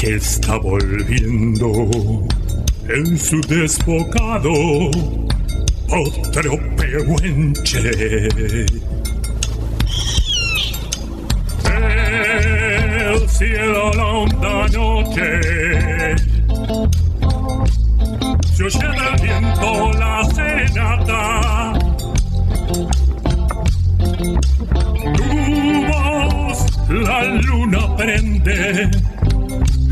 que está volviendo en su desbocado otro pehuenche. El cielo la honda noche se oye del viento la serenata. Tu voz la luna prende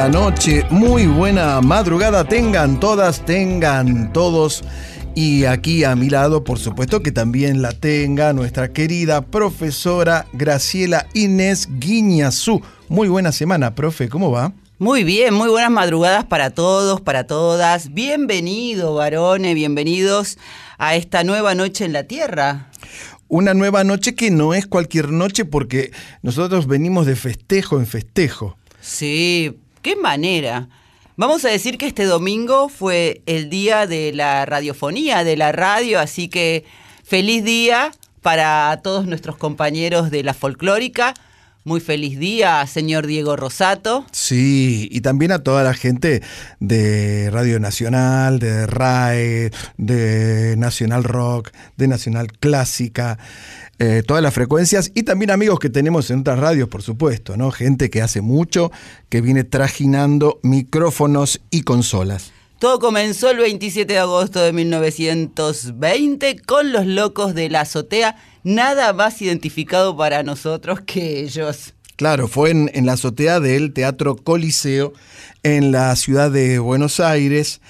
Buena medianoche, muy buena madrugada, tengan todas, tengan todos. Y aquí a mi lado, por supuesto que también la tenga nuestra querida profesora Graciela Inés Guiñazú. Muy buena semana, profe, ¿cómo va? Muy bien, muy buenas madrugadas para todos, para todas. Bienvenido, varones, bienvenidos a esta nueva noche en la Tierra. Una nueva noche que no es cualquier noche porque nosotros venimos de festejo en festejo. Sí, qué manera. Vamos a decir que este domingo fue el día de la radiofonía, de la radio, así que feliz día para todos nuestros compañeros de la folclórica. Muy feliz día, señor Diego Rosato. Sí, y también a toda la gente de Radio Nacional, de RAE, de Nacional Rock, de Nacional Clásica, eh, todas las frecuencias y también amigos que tenemos en otras radios, por supuesto, ¿no? Gente que hace mucho, que viene trajinando micrófonos y consolas. Todo comenzó el 27 de agosto de 1920 con los locos de la azotea, nada más identificado para nosotros que ellos. Claro, fue en, la azotea del Teatro Coliseo en la ciudad de Buenos Aires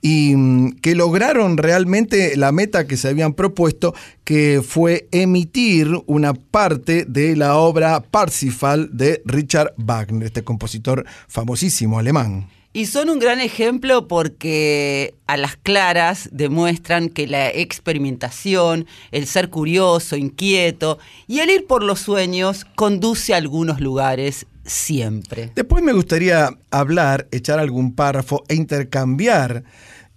y mm, que lograron realmente la meta que se habían propuesto, que fue emitir una parte de la obra Parsifal de Richard Wagner, este compositor famosísimo alemán. Y son un gran ejemplo porque a las claras demuestran que la experimentación, el ser curioso, inquieto y el ir por los sueños conduce a algunos lugares siempre. Después me gustaría hablar, echar algún párrafo e intercambiar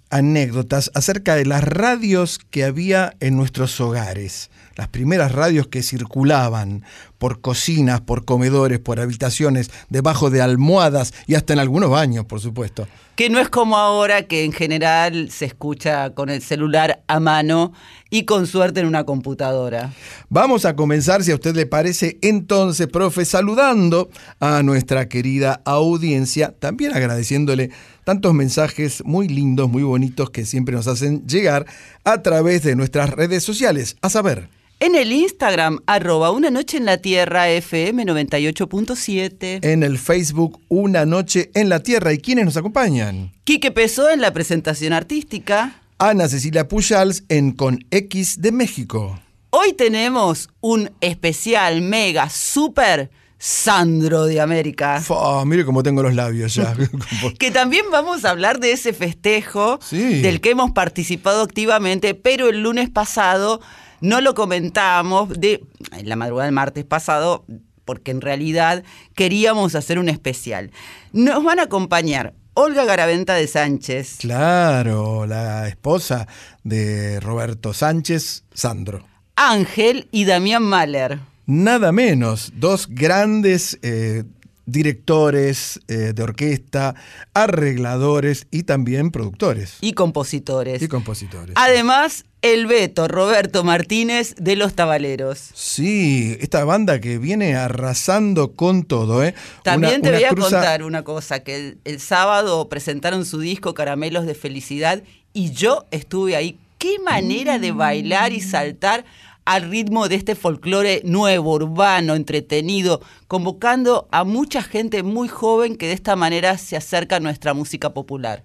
anécdotas acerca de las radios que había en nuestros hogares. Las primeras radios que circulaban por cocinas, por comedores, por habitaciones, debajo de almohadas y hasta en algunos baños, por supuesto. Que no es como ahora que en general se escucha con el celular a mano y con suerte en una computadora. Vamos a comenzar, si a usted le parece, entonces, profe, saludando a nuestra querida audiencia, también agradeciéndole tantos mensajes muy lindos, muy bonitos que siempre nos hacen llegar a través de nuestras redes sociales. A saber. En el Instagram, arroba una noche en la tierra FM 98.7. En el Facebook, Una Noche en la Tierra. ¿Y quiénes nos acompañan? Quique Pesó en la presentación artística. Ana Cecilia Pujals en Con X de México. Hoy tenemos un especial, mega, super Sandro de América. Mire cómo tengo los labios ya. que también vamos a hablar de ese festejo Sí. del que hemos participado activamente, pero el lunes pasado no lo comentábamos, de, en la madrugada del martes pasado, porque en realidad queríamos hacer un especial. Nos van a acompañar Olga Garaventa de Sánchez, claro, la esposa de Roberto Sánchez, Sandro. Ángel y Damián Mahler. Nada menos, dos grandes eh, directores eh, de orquesta, arregladores y también productores y compositores. y compositores. Además, el Beto Roberto Martínez de Los Tabaleros. Sí, esta banda que viene arrasando con todo, ¿eh? También Una- te una voy a cruza- contar una cosa, que el, el sábado presentaron su disco Caramelos de Felicidad y yo estuve ahí. Qué manera de bailar y saltar al ritmo de este folclore nuevo, urbano, entretenido, convocando a mucha gente muy joven que de esta manera se acerca a nuestra música popular.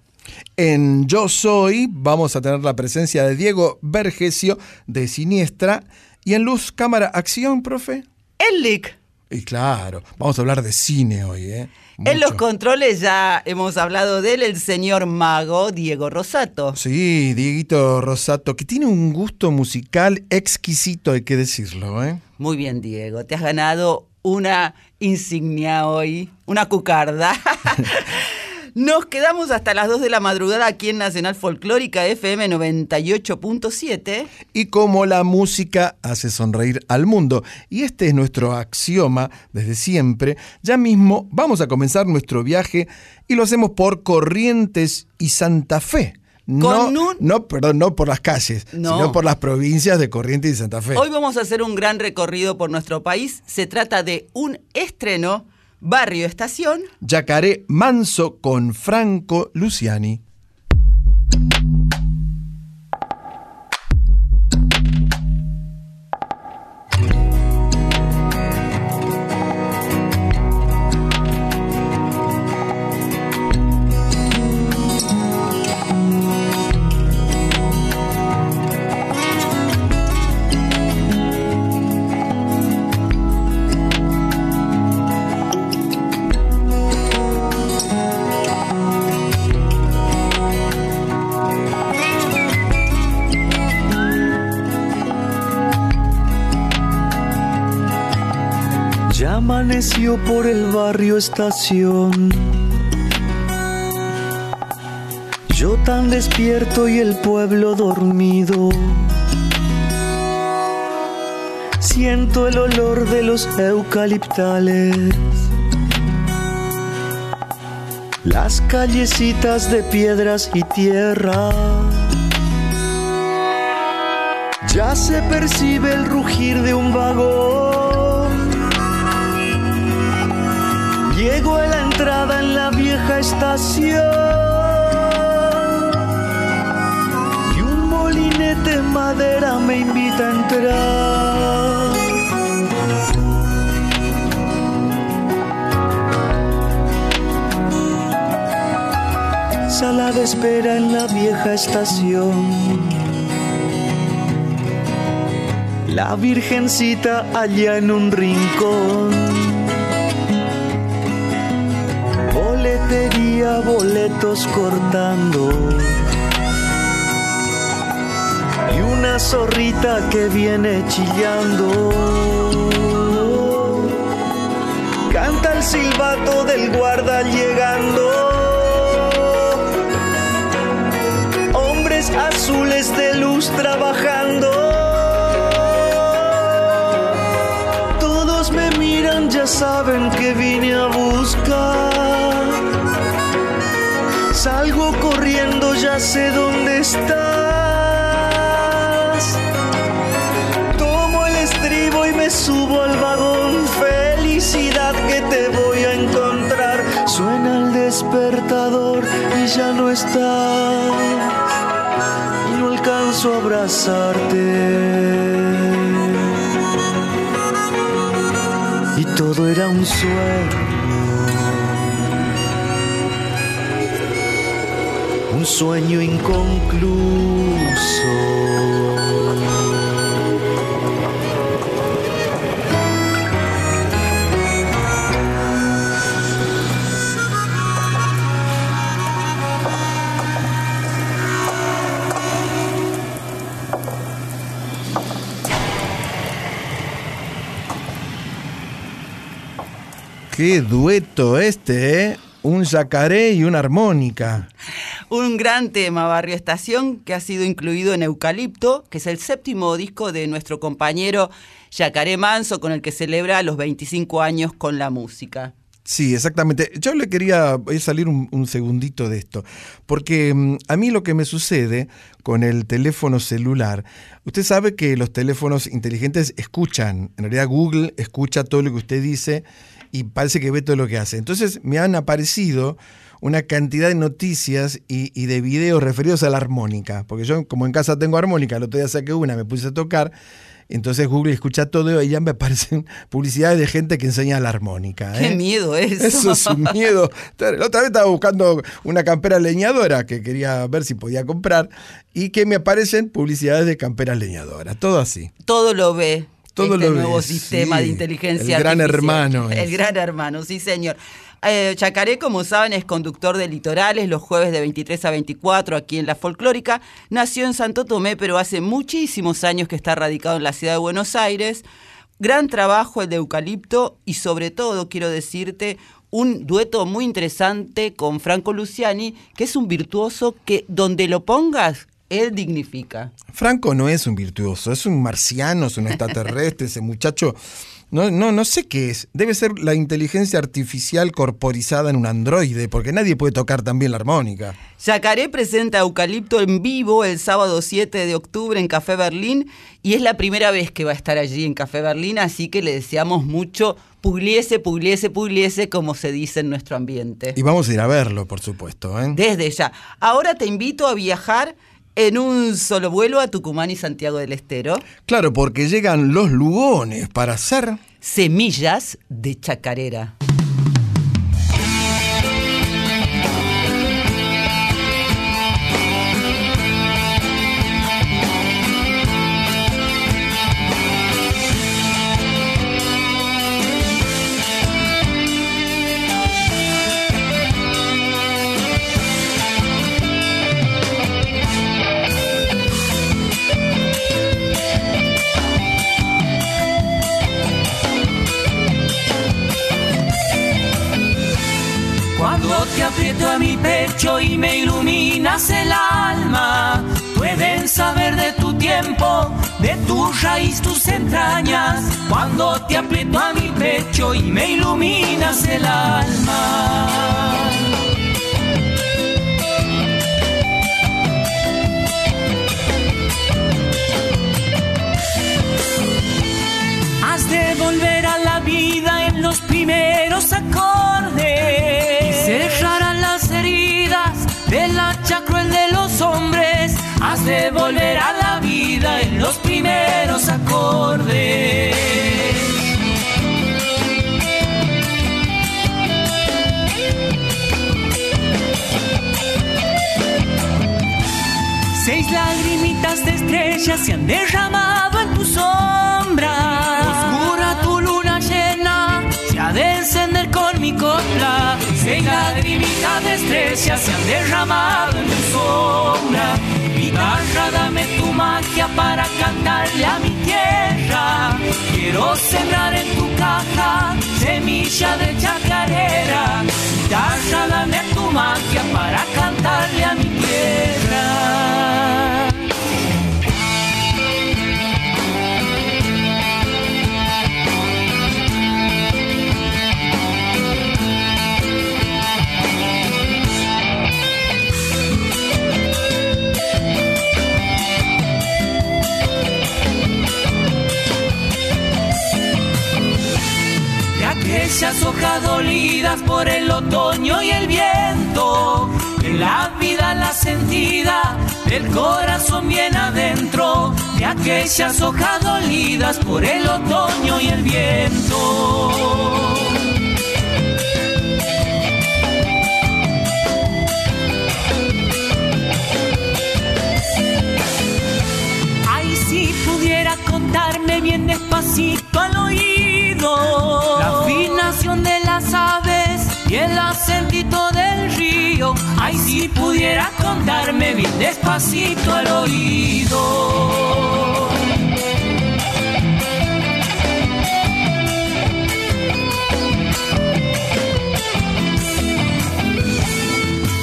En Yo Soy vamos a tener la presencia de Diego Vergesio de Siniestra y en Luz Cámara Acción, profe. El Lick. Y claro, vamos a hablar de cine hoy, ¿eh? En los controles ya hemos hablado de él, el señor mago Diego Rosato. Sí, Dieguito Rosato, que tiene un gusto musical exquisito, hay que decirlo, ¿eh? Muy bien, Diego. Te has ganado una insignia hoy, una cucarda. Nos quedamos hasta las 2 de la madrugada aquí en Nacional Folclórica FM 98.7. Y como la música hace sonreír al mundo, y este es nuestro axioma desde siempre, ya mismo vamos a comenzar nuestro viaje y lo hacemos por Corrientes y Santa Fe. No, un- no, perdón, no por las calles, No. sino por las provincias de Corrientes y Santa Fe. Hoy vamos a hacer un gran recorrido por nuestro país. Se trata de un estreno, Barrio Estación. Yacaré Manso con Franco Luciani. Por el barrio estación. Yo tan despierto y el pueblo dormido. Siento el olor de los eucaliptales. Las callecitas de piedras y tierra. Ya se percibe el rugir de un vagón. Entrada en la vieja estación y un molinete de madera me invita a entrar. Sala de espera en la vieja estación. La virgencita allá en un rincón. Boletería, boletos cortando. Y una zorrita que viene chillando. Canta el silbato del guarda llegando. Hombres azules de luz trabajando. Todos me miran, ya saben que vine a buscar. Salgo corriendo, ya sé dónde estás. Tomo el estribo y me subo al vagón. Felicidad que te voy a encontrar. Suena el despertador y ya no estás. Y no alcanzo a abrazarte. Y todo era un sueño. sueño inconcluso. Qué dueto este, ¿eh? Un yacaré y una armónica. Un gran tema, Barrio Estación, que ha sido incluido en Eucalipto, que es el séptimo disco de nuestro compañero Yacaré Manso, con el que celebra los 25 años con la música. Sí, exactamente. Yo le quería salir un, un segundito de esto, porque mm, a mí lo que me sucede con el teléfono celular, usted sabe que los teléfonos inteligentes escuchan, en realidad Google escucha todo lo que usted dice y parece que ve todo lo que hace. Entonces me han aparecido una cantidad de noticias y, y de videos referidos a la armónica, porque yo como en casa tengo armónica, el otro día saqué una, me puse a tocar, entonces Google escucha todo y ya me aparecen publicidades de gente que enseña la armónica. Qué ¿eh? miedo eso. Eso es un miedo. La otra vez estaba buscando una campera leñadora que quería ver si podía comprar y que me aparecen publicidades de camperas leñadoras. Todo así. Todo lo ve. Todo este lo ve, nuevo sistema sí. de inteligencia El gran artificial. hermano El es. gran hermano, sí, señor. Eh, Chacaré, como saben, es conductor de Litorales los jueves de 23 a 24 aquí en La Folclórica. Nació en Santo Tomé, pero hace muchísimos años que está radicado en la ciudad de Buenos Aires. Gran trabajo el de Eucalipto y sobre todo, quiero decirte, un dueto muy interesante con Franco Luciani, que es un virtuoso que donde lo pongas, él dignifica. Franco no es un virtuoso, es un marciano, es un extraterrestre, ese muchacho. No, no, no sé qué es. Debe ser la inteligencia artificial corporizada en un androide, porque nadie puede tocar también la armónica. Yacaré presenta Eucalipto en vivo el sábado 7 de octubre en Café Berlín y es la primera vez que va a estar allí en Café Berlín, así que le deseamos mucho pugliese, pugliese, pugliese, como se dice en nuestro ambiente. Y vamos a ir a verlo, por supuesto. ¿eh? Desde ya. Ahora te invito a viajar en un solo vuelo a Tucumán y Santiago del Estero. Claro, porque llegan los lugones para hacer. Semillas de chacarera. Iluminas el alma, pueden saber de tu tiempo, de tu raíz, tus entrañas. Cuando te aprieto a mi pecho y me iluminas el alma. Has de volver a la vida en los primeros acordes. Has de volver a la vida en los primeros acordes. Seis lagrimitas de estrellas se han derramado en tu sombra. Seis lagrimitas de estrellas se han derramado en tu sombra. Guitarra, dame tu magia para cantarle a mi tierra. Quiero sembrar en tu caja semilla de chacarera. Guitarra, dame tu magia para cantarle a mi tierra. Aquellas hojas dolidas por el otoño y el viento, en la vida la sentida del corazón bien adentro, de aquellas hojas dolidas por el otoño y el viento. si pudiera contarme bien despacito al oído.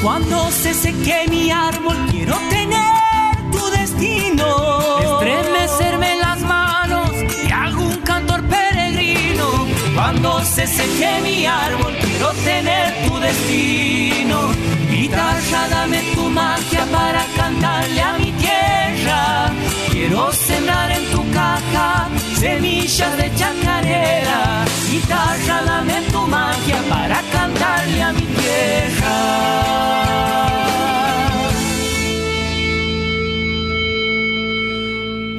Cuando se seque mi árbol, quiero tener tu destino. Estremecerme las manos y hago un cantor peregrino. Cuando se seque mi árbol, quiero tener tu destino Guitarra, dame tu magia para cantarle a mi tierra. Quiero sembrar en tu caja semillas de chacarera. Guitarra, dame tu magia para cantarle a mi tierra.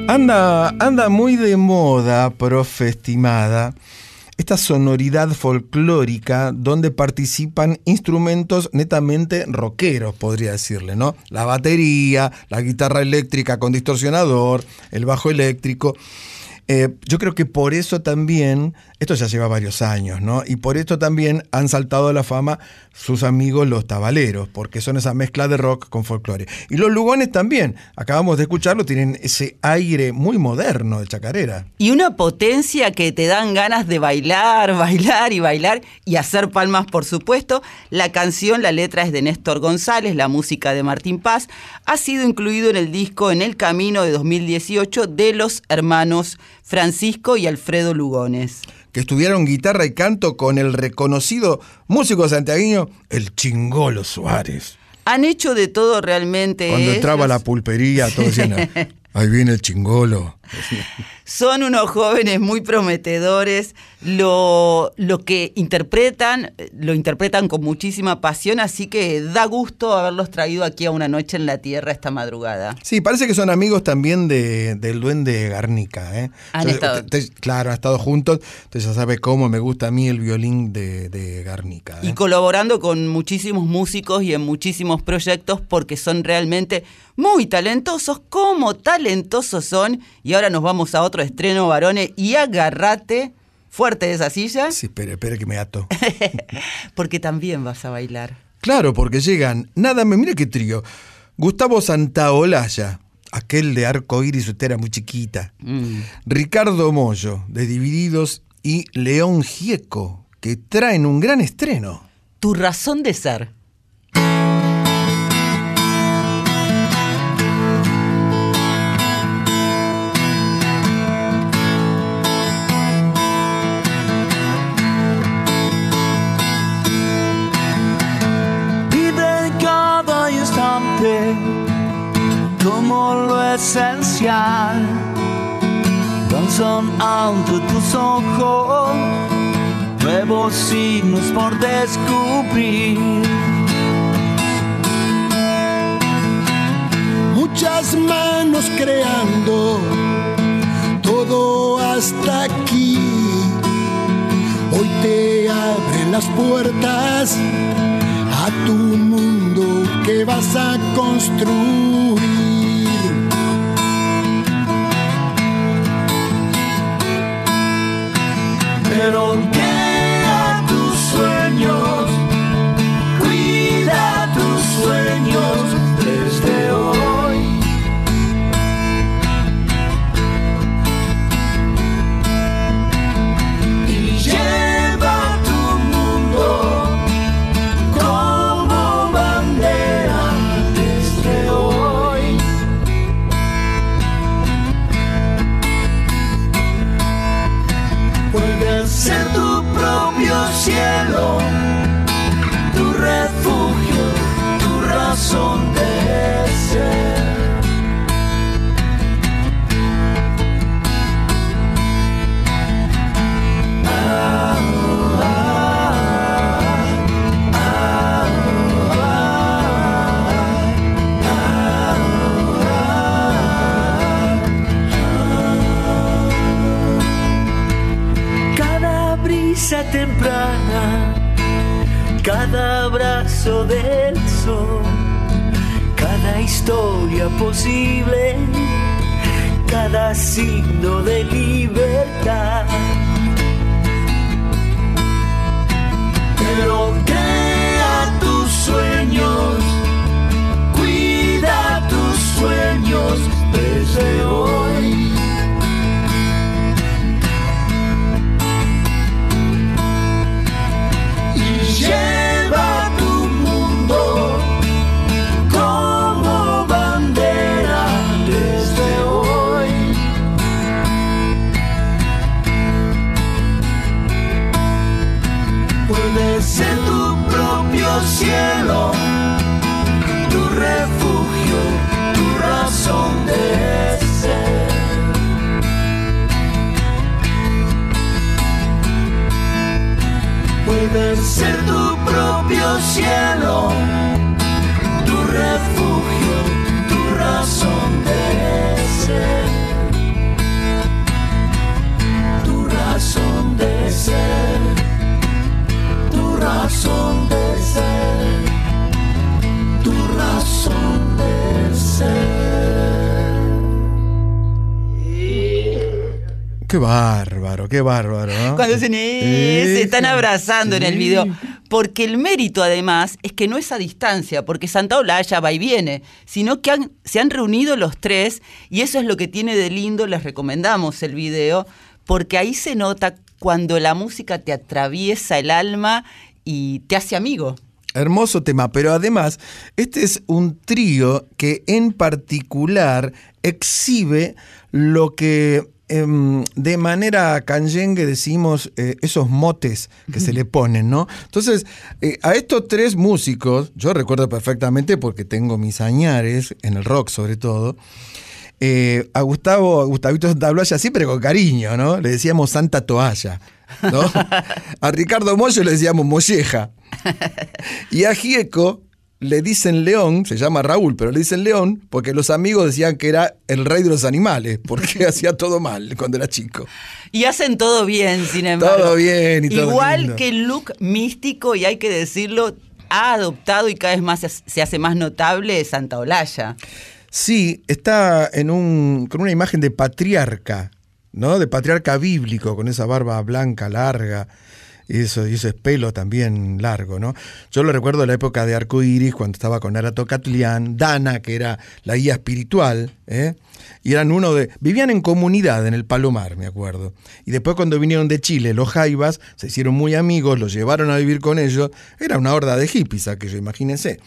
Anda, anda muy de moda, profe estimada, esta sonoridad folclórica donde participan instrumentos netamente rockeros, podría decirle, ¿no? La batería, la guitarra eléctrica con distorsionador, el bajo eléctrico. Eh, yo creo que por eso también, esto ya lleva varios años, ¿no? Y por esto también han saltado a la fama sus amigos los tabaleros, porque son esa mezcla de rock con folclore. Y los lugones también, acabamos de escucharlo, tienen ese aire muy moderno de chacarera. Y una potencia que te dan ganas de bailar, bailar y bailar y hacer palmas, por supuesto. La canción, la letra es de Néstor González, la música de Martín Paz. Ha sido incluido en el disco En el Camino de 2018 de los hermanos Francisco y Alfredo Lugones. Que estudiaron guitarra y canto con el reconocido músico santiagueño, el Chingolo Suárez. Han hecho de todo realmente. Cuando entraba a ellos. la pulpería, todos decían, ahí viene el Chingolo. Son unos jóvenes muy prometedores. Lo, lo que interpretan, lo interpretan con muchísima pasión, así que da gusto haberlos traído aquí a una noche en la tierra esta madrugada. Sí, parece que son amigos también de, del duende Garnica. ¿eh? Han estado- usted- usted- claro, han estado juntos, entonces ya sabe cómo me gusta a mí el violín de, de Garnica. ¿eh? Y colaborando con muchísimos músicos y en muchísimos proyectos porque son realmente muy talentosos, como talentosos son. Y ahora nos vamos a otro estreno, varones, y agarrate fuerte de esa silla, Sí, espere, espere que me ato. porque también vas a bailar. Claro, porque llegan, nada me, mire qué trío. Gustavo Santaolalla, aquel de arco iris, usted era muy chiquita. Mm. Ricardo Mollo, de Divididos, y León Gieco, que traen un gran estreno. Tu razón de ser. Como lo esencial danzan ante tus ojos nuevos signos por descubrir muchas manos creando todo hasta aquí. Hoy te abren las puertas a tu mundo que vas a construir. pero cada signo de libertad. Qué bárbaro, qué bárbaro, ¿no? Cuando dicen, "Eh", se están abrazando en el video. Porque el mérito, además, es que no es a distancia, porque Santa Olaya va y viene, sino que han- se han reunido los tres y eso es lo que tiene de lindo. Les recomendamos el video, porque ahí se nota cuando la música te atraviesa el alma y te hace amigo. Hermoso tema, pero además, este es un trío que en particular exhibe lo que em, de manera canyengue decimos eh, esos motes que se le ponen, ¿no? Entonces, eh, a estos tres músicos, yo recuerdo perfectamente porque tengo mis añares, en el rock sobre todo, eh, a Gustavo, a Gustavito Santaolalla siempre con cariño, ¿no? Le decíamos Santa Toalla, ¿no? a Ricardo Mollo le decíamos Molleja. Y a Gieco le dicen León, se llama Raúl, pero le dicen León porque los amigos decían que era el rey de los animales, porque hacía todo mal cuando era chico. Y hacen todo bien, sin embargo. Todo bien y todo Igual lindo. que el look místico, y hay que decirlo, ha adoptado y cada vez más se, se hace más notable Santa Olalla. Sí, está en un, con una imagen de patriarca, ¿no? De patriarca bíblico, con esa barba blanca, larga, y, eso, y ese pelo también largo, ¿no? Yo lo recuerdo de la época de Arco Iris, cuando estaba con Arato Catlián, Dana, que era la guía espiritual, ¿eh? Y eran uno de. Vivían en comunidad en el Palomar, me acuerdo. Y después, cuando vinieron de Chile, los Jaivas se hicieron muy amigos, los llevaron a vivir con ellos. Era una horda de hippies, aquello, imagínense.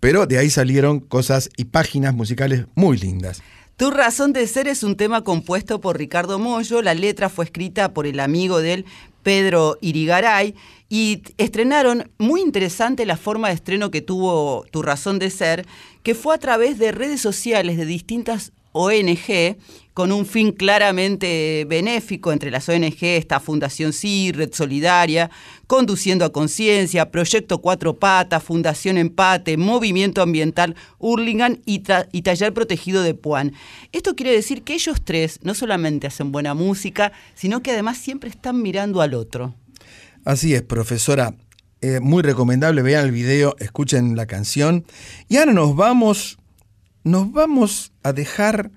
Pero de ahí salieron cosas y páginas musicales muy lindas. Tu razón de ser es un tema compuesto por Ricardo Mollo, la letra fue escrita por el amigo de él, Pedro Irigaray, y estrenaron, muy interesante la forma de estreno que tuvo Tu razón de ser, que fue a través de redes sociales de distintas ONG, con un fin claramente benéfico. Entre las ONG está Fundación Sí, Red Solidaria, Conduciendo a Conciencia, Proyecto Cuatro Patas, Fundación Empate, Movimiento Ambiental Hurlingham y, Ta- y Taller Protegido de Puan. Esto quiere decir que ellos tres no solamente hacen buena música, sino que además siempre están mirando al otro. Así es, profesora. Eh, muy recomendable, vean el video, escuchen la canción. Y ahora nos vamos, nos vamos a dejar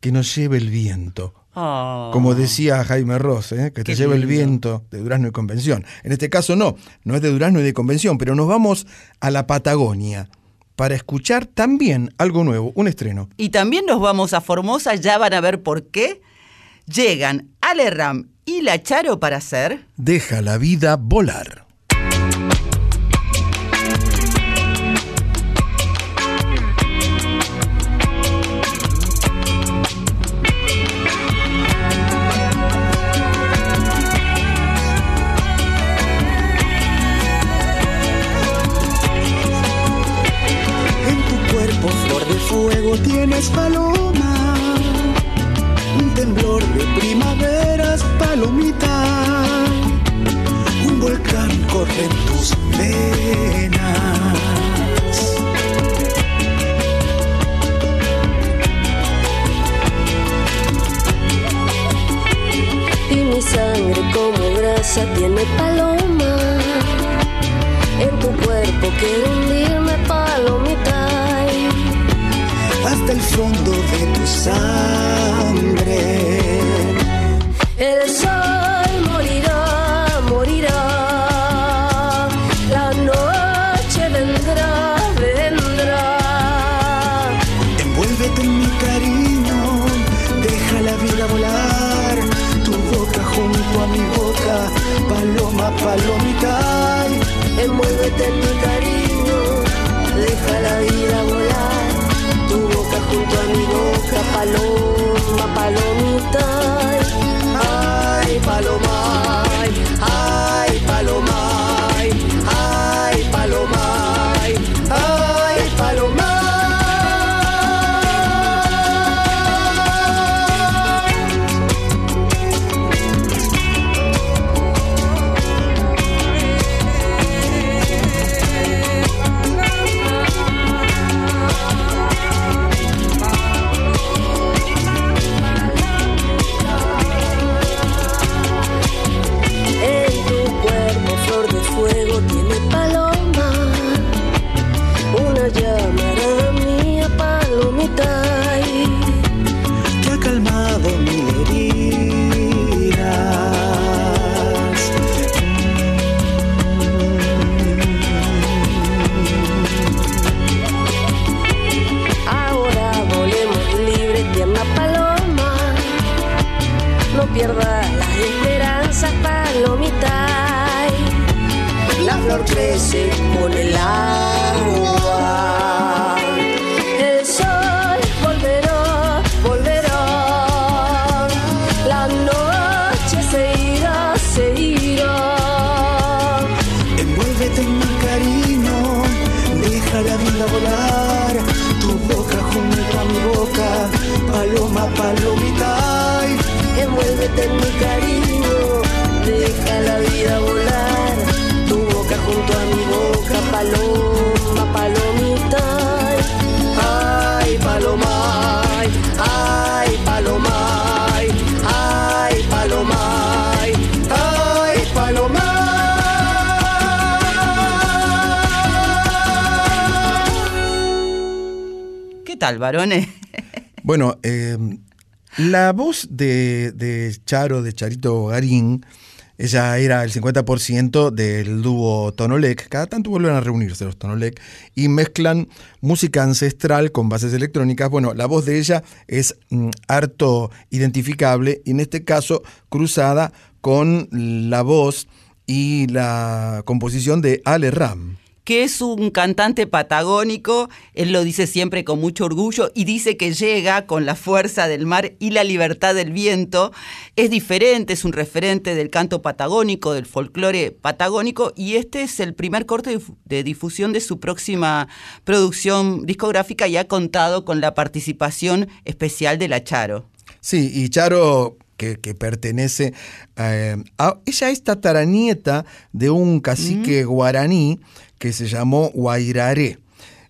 que nos lleve el viento. Como decía Jaime Ross, ¿eh? que te Qué lleve el viento de Durazno y Convención. En este caso no, no es de Durazno y de Convención, pero nos vamos a la Patagonia para escuchar también algo nuevo, un estreno. Y también nos vamos a Formosa, ya van a ver por qué. Llegan Ale Ram y La Charo para hacer... Deja la vida volar. Fuego, tienes paloma. Un temblor de primaveras, palomita. Un volcán corre en tus venas. y mi sangre como grasa tiene paloma. En tu cuerpo quiero hundirme palomita. Hasta el fondo de tu sangre. El sol Bueno, eh, la voz de, de Charo, de Charito Garín, ella era el 50% del dúo Tonolec. Cada tanto vuelven a reunirse los Tonolec y mezclan música ancestral con bases electrónicas. Bueno, la voz de ella es mm, harto identificable y en este caso cruzada con la voz y la composición de Ale Ram. Que es un cantante patagónico, él lo dice siempre con mucho orgullo y dice que llega con la fuerza del mar y la libertad del viento. Es diferente, es un referente del canto patagónico, del folclore patagónico y este es el primer corte de difu- de difusión de su próxima producción discográfica y ha contado con la participación especial de la Charo. Sí, y Charo, que, que pertenece eh, a. Ella es tataranieta de un cacique guaraní que se llamó Guairaré.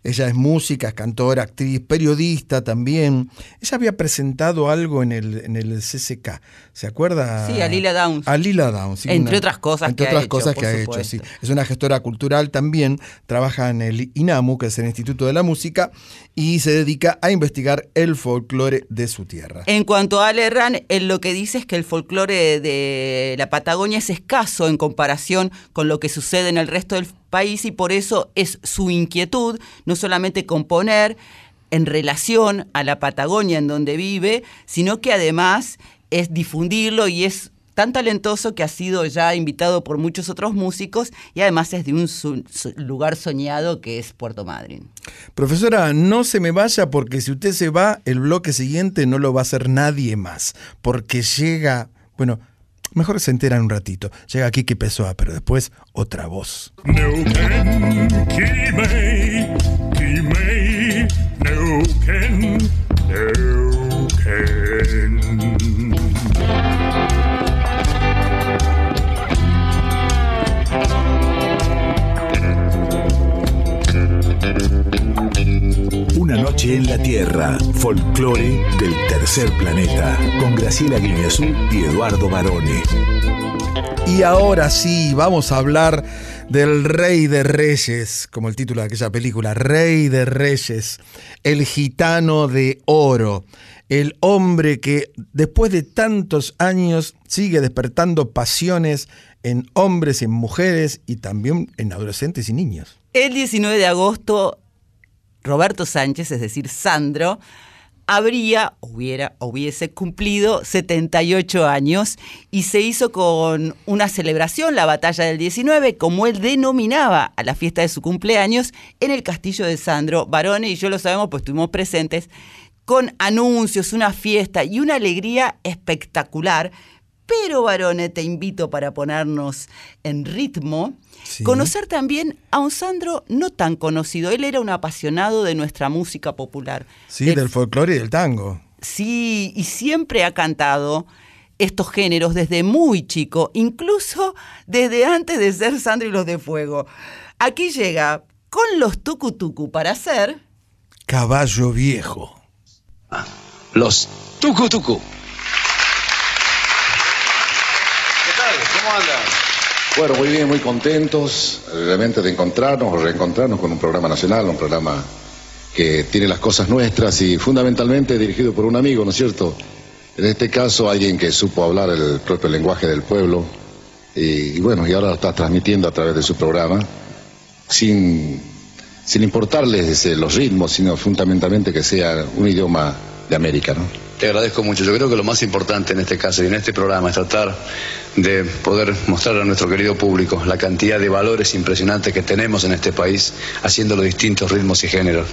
Ella es música, es cantora, actriz, periodista también. Ella había presentado algo en el, en el CCK. ¿Se acuerda? Sí, a Lila Downs. A Lila Downs. sí, Entre otras cosas Entre que ha otras hecho, cosas por que ha hecho, sí. Es una gestora cultural también. Trabaja en el INAMU, que es el Instituto de la Música, y se dedica a investigar el folclore de su tierra. En cuanto a Ale él lo que dice es que el folclore de la Patagonia es escaso en comparación con lo que sucede en el resto del país y por eso es su inquietud no solamente componer en relación a la Patagonia en donde vive, sino que además es difundirlo y es tan talentoso que ha sido ya invitado por muchos otros músicos y además es de un lugar soñado que es Puerto Madryn. Profesora, no se me vaya porque si usted se va, el bloque siguiente no lo va a hacer nadie más. Porque llega, bueno, mejor se enteran un ratito. Llega aquí que Pessoa, pero después otra voz. Noche en la Tierra, folclore del tercer planeta, con Graciela Guineazú y Eduardo Barone. Y ahora sí, vamos a hablar del Rey de Reyes, como el título de aquella película, Rey de Reyes, el gitano de oro, el hombre que después de tantos años sigue despertando pasiones en hombres en mujeres y también en adolescentes y niños. El 19 de agosto, Roberto Sánchez, es decir, Sandro, habría, hubiera, hubiese cumplido 78 años y se hizo con una celebración, la batalla del 19, como él denominaba a la fiesta de su cumpleaños, en el castillo de Sandro. Barone y yo lo sabemos, pues estuvimos presentes, con anuncios, una fiesta y una alegría espectacular. Pero, Barone, te invito para ponernos en ritmo. Sí. Conocer también a un Sandro no tan conocido. Él era un apasionado de nuestra música popular. Sí, Del- del folclore y del tango. Sí, y siempre ha cantado estos géneros desde muy chico, incluso desde antes de ser Sandro y los de Fuego. Aquí llega con los tucutucu para hacer... Caballo viejo. Los Tucu Tucu. ¿Qué tal? ¿Cómo andan? Bueno, muy bien, muy contentos realmente de encontrarnos o reencontrarnos con un programa nacional, un programa que tiene las cosas nuestras y fundamentalmente dirigido por un amigo, ¿no es cierto? En este caso, alguien que supo hablar el propio lenguaje del pueblo y, bueno, y ahora lo está transmitiendo a través de su programa sin, sin importarles los ritmos, sino fundamentalmente que sea un idioma de América, ¿no? Te agradezco mucho. Yo creo que lo más importante en este caso y en este programa es tratar de poder mostrar a nuestro querido público la cantidad de valores impresionantes que tenemos en este país haciendo los distintos ritmos y géneros.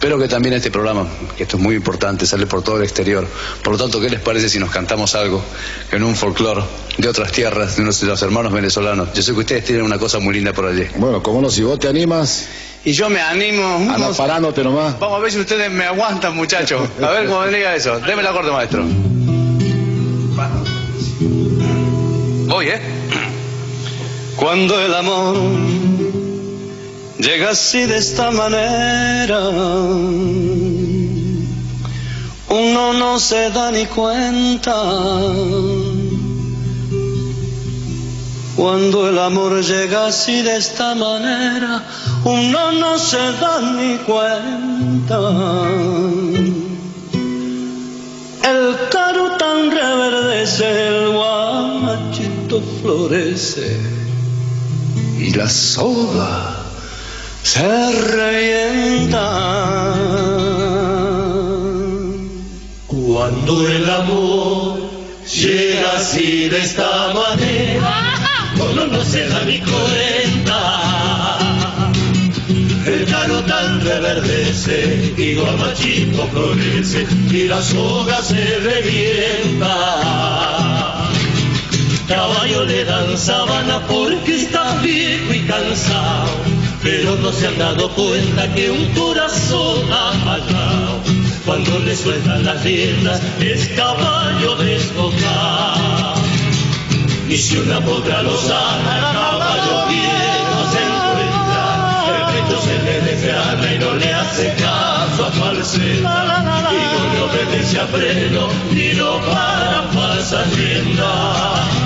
Pero que también este programa, que esto es muy importante, sale por todo el exterior. Por lo tanto, ¿qué les parece si nos cantamos algo en un folclore de otras tierras, de nuestros hermanos venezolanos? Yo sé que ustedes tienen una cosa muy linda por allí. Bueno, como no, si vos te animas, Y yo me animo. anda Vamos, parándote nomás. vamos a ver si ustedes me aguantan, muchachos. A ver cómo vendría eso. Deme el acorde, maestro. Voy, ¿eh? Cuando el amor llega así de esta manera, uno no se da ni cuenta. Cuando el amor llega así de esta manera, uno no se da ni cuenta. El caro tan reverdece, el guamachito florece y la soga se revienta. Cuando el amor llega así de esta manera, uno no se da ni cuenta. El tan reverdece y guamachito florece y la soga se revienta. Caballo le dan sabana porque está viejo y cansado, pero no se han dado cuenta que un corazón apagado, cuando le sueltan las riendas, es caballo desbocado. Y si una potra lo sana, caballo viejo se encuentra, el pecho se le desgrana y no le hace caso a falseta, y no le obedece a freno, ni lo para falsa rienda.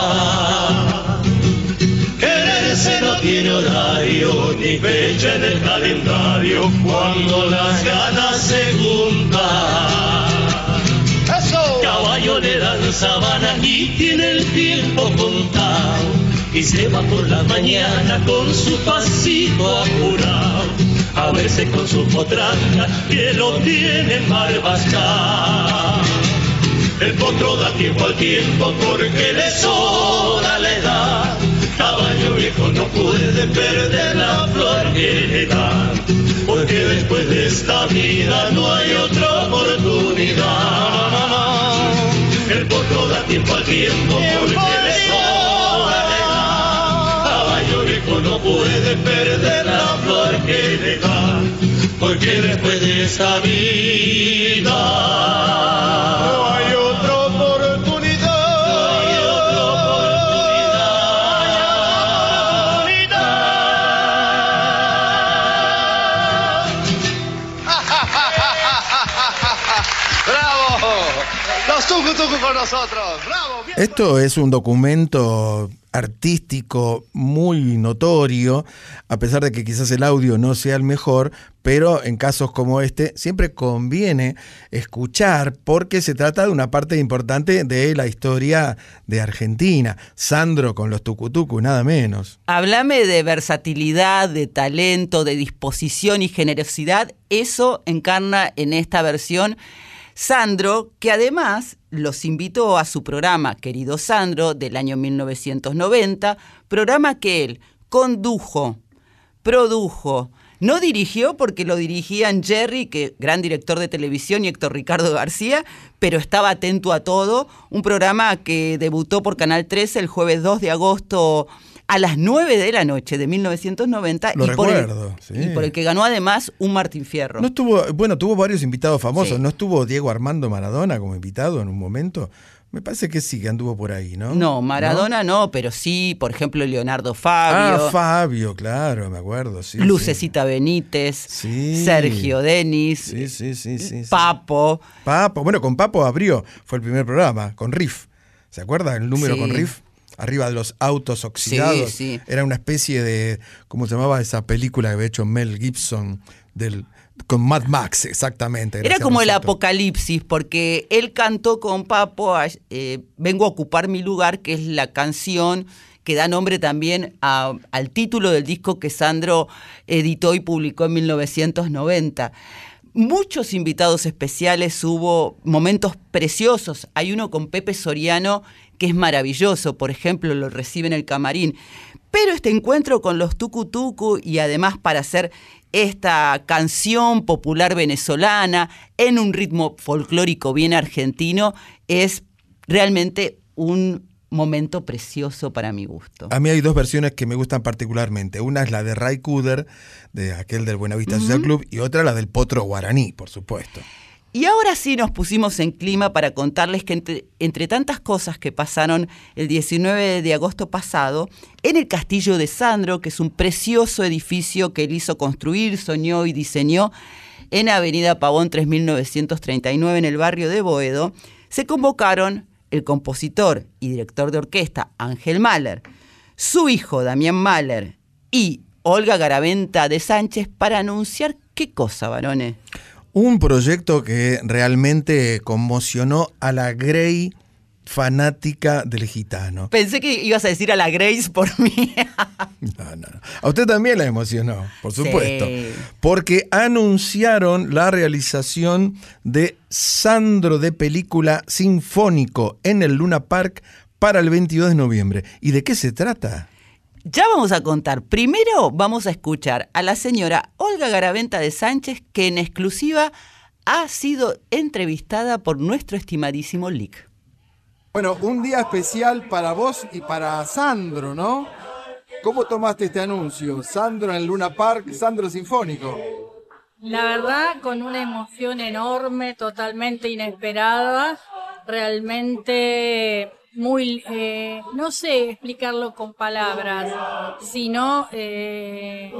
Tiene horario ni fecha en el calendario cuando las ganas se juntan. Caballo le dan sabana y tiene el tiempo contado y se va por la mañana con su pasito apurado a verse con su potranca que lo tiene barbascado. El potro da tiempo al tiempo porque le sobra la edad. Caballo viejo no puede perder la flor que le da, porque después de esta vida no hay otra oportunidad. El potro da tiempo al tiempo porque le sobra. Caballo viejo no puede perder la flor que le da, porque después de esta vida no hay tucu con nosotros. ¡Bravo! Esto es un documento artístico muy notorio, a pesar de que quizás el audio no sea el mejor, pero en casos como este siempre conviene escuchar porque se trata de una parte importante de la historia de Argentina. Sandro con los tucutucu, nada menos. Háblame de versatilidad, de talento, de disposición y generosidad. Eso encarna en esta versión Sandro, que además los invitó a su programa, querido Sandro, del año 1990, programa que él condujo, produjo, no dirigió porque lo dirigían Jerry, que gran director de televisión, y Héctor Ricardo García, pero estaba atento a todo. Un programa que debutó por Canal 13 el jueves 2 de agosto a las 9 de la noche de 1990 Lo y, por el, recuerdo, sí. y por el que ganó además un Martín Fierro. No estuvo, bueno, tuvo varios invitados famosos. Sí. ¿No estuvo Diego Armando Maradona como invitado en un momento? Me parece que sí, que anduvo por ahí, ¿no? No, Maradona no, pero sí, por ejemplo, Leonardo Fabio, Ah, Fabio, claro, me acuerdo, sí. Lucecita Benítez, Sí. Sergio Denis, Sí, sí, sí, sí. Papo. Papo, bueno, con Papo abrió, fue el primer programa, con Riff. ¿Se acuerda el número con Riff? Arriba de los autos oxidados. Sí, sí. Era una especie de, ¿cómo se llamaba esa película que había hecho Mel Gibson? Del, con Mad Max, exactamente. Era como el apocalipsis, porque él cantó con Papo eh, Vengo a ocupar mi lugar, que es la canción que da nombre también a- al título del disco que Sandro editó y publicó en 1990. Muchos invitados especiales, hubo momentos preciosos. Hay uno con Pepe Soriano que es maravilloso, por ejemplo, lo recibe en el camarín. Pero este encuentro con los Tucu Tucu y además para hacer esta canción popular venezolana en un ritmo folclórico bien argentino es realmente un momento precioso para mi gusto. A mí hay dos versiones que me gustan particularmente. Una es la de Ray Kuder, de aquel del Buenavista Social Club, y otra la del Potro Guaraní, por supuesto. Y ahora sí nos pusimos en clima para contarles que entre, tantas cosas que pasaron el 19 de agosto pasado, en el Castillo de Sandro, que es un precioso edificio que él hizo construir, soñó y diseñó en Avenida Pavón 3939 en el barrio de Boedo, se convocaron el compositor y director de orquesta Ángel Mahler, su hijo Damián Mahler y Olga Garaventa de Sánchez para anunciar qué cosa, varones. Un proyecto que realmente conmocionó a la Grey fanática del gitano. Pensé que ibas a decir a la Grace por mí. No, no, no. A usted también la emocionó, por supuesto. Sí. Porque anunciaron la realización de Sandro de película sinfónico en el Luna Park para el 22 de noviembre. ¿Y de qué se trata? Ya vamos a contar. Primero vamos a escuchar a la señora Olga Garaventa de Sánchez, que en exclusiva ha sido entrevistada por nuestro estimadísimo Lick. Bueno, un día especial para vos y para Sandro, ¿no? ¿Cómo tomaste este anuncio? Sandro en Luna Park, Sandro Sinfónico. La verdad, con una emoción enorme, totalmente inesperada, realmente muy, eh, no sé explicarlo con palabras, sino eh,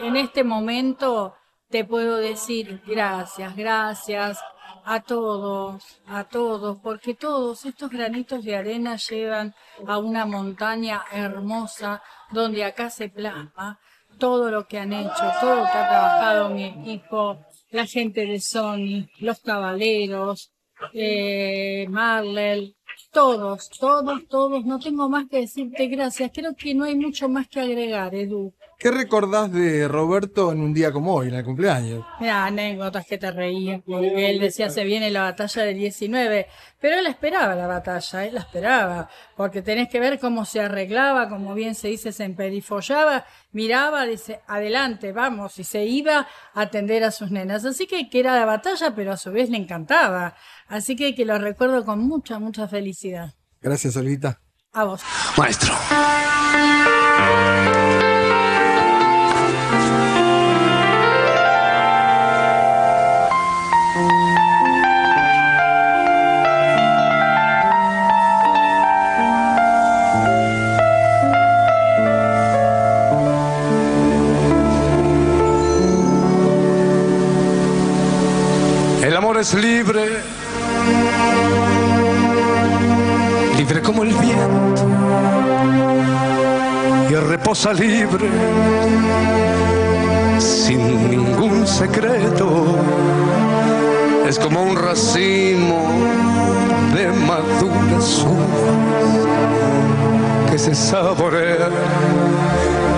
en este momento te puedo decir gracias, gracias a todos, a todos, porque todos estos granitos de arena llevan a una montaña hermosa donde acá se plasma todo lo que han hecho, todo lo que ha trabajado mi equipo, la gente de Sony, los caballeros, eh, Marlel, todos, todos, todos. No tengo más que decirte gracias. Creo que no hay mucho más que agregar, Edu. ¿Qué recordás de Roberto en un día como hoy, en el cumpleaños? Mira, anécdotas que te reías, él decía se viene la batalla del 19, pero él esperaba la batalla, él la esperaba, porque tenés que ver cómo se arreglaba, como bien se dice, se emperifollaba, miraba, dice, adelante, vamos, y se iba a atender a sus nenas. Así que, que era la batalla, pero a su vez le encantaba. Así que que lo recuerdo con mucha, mucha felicidad. Gracias, Olvita. A vos. Maestro. El amor es libre, libre como el viento, y reposa libre, sin ningún secreto. Es como un racimo de maduras uvas que se saborean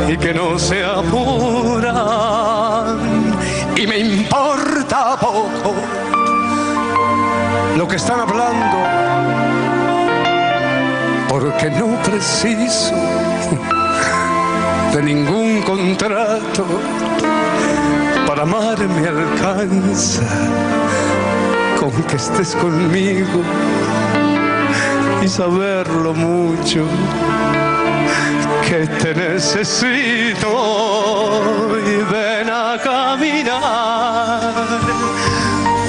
y que no se apuran. Y me importa poco lo que están hablando, porque no preciso de ningún contrato. Para amar me alcanza con que estés conmigo y saber lo mucho que te necesito y ven a caminar.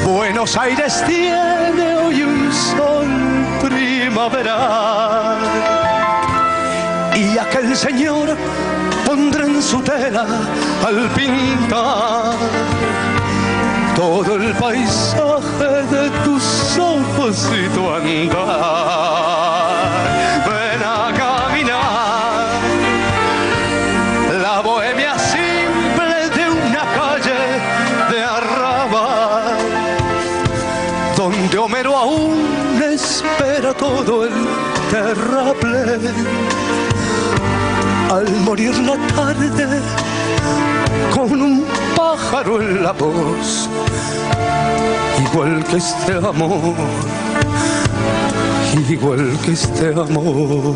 Buenos Aires tiene hoy un sol y aquel señor pondrá en su tela al pintar todo el paisaje de tus ojos y tu andar. Al morir la tarde, con un pájaro en la voz, igual que este amor, igual que este amor.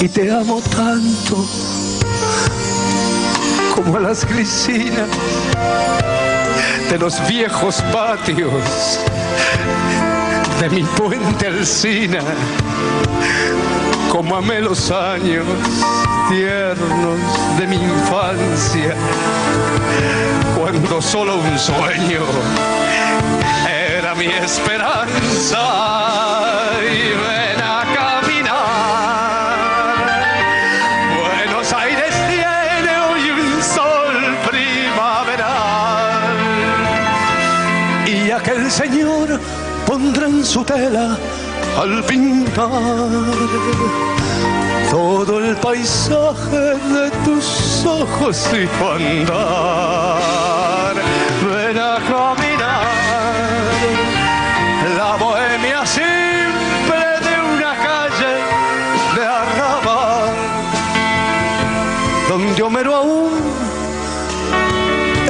Y te amo tanto como a las glicinas de los viejos patios de mi puente Alcina como amé los años tiernos de mi infancia, cuando solo un sueño era mi esperanza. Su tela al pintar todo el paisaje de tus ojos y tu. Ven a caminar la bohemia simple de una calle de arrabal, donde Homero aún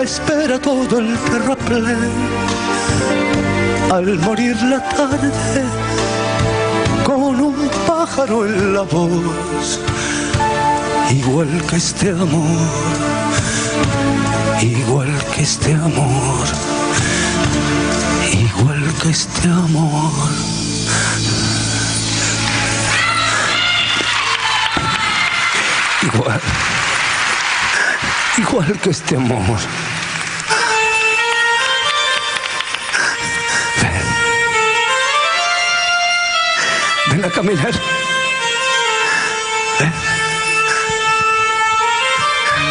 espera todo el terraplén. Al morir la tarde, con un pájaro en la voz, igual que este amor, igual que este amor, igual que este amor. Igual, igual que este amor. Caminar. Ven.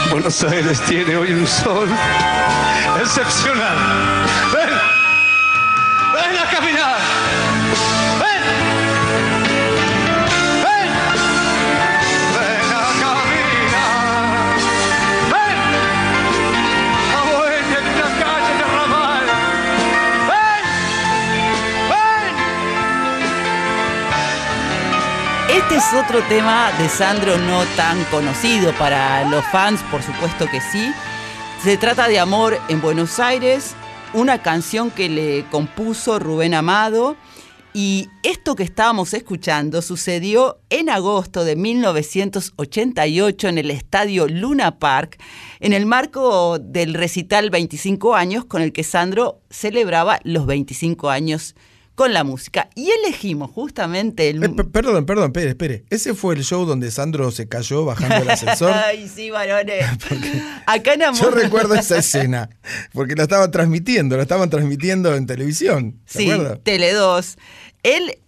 Buenos Aires tiene hoy un sol excepcional. Ven. Ven a caminar. Otro tema de Sandro no tan conocido para los fans, por supuesto que sí. Se trata de Amor en Buenos Aires, una canción que le compuso Rubén Amado. Y esto que estábamos escuchando sucedió en agosto de 1988 en el estadio Luna Park, en el marco del recital 25 años con el que Sandro celebraba los 25 años con la música. Y elegimos justamente el... Eh, perdón, perdón, espere, espere. ¿Ese fue el show donde Sandro se cayó bajando el ascensor? Ay, sí, varones. Acá en Amor... Yo recuerdo esa escena, porque la estaban transmitiendo, la estaban transmitiendo en televisión. ¿Se Sí? Tele 2. Él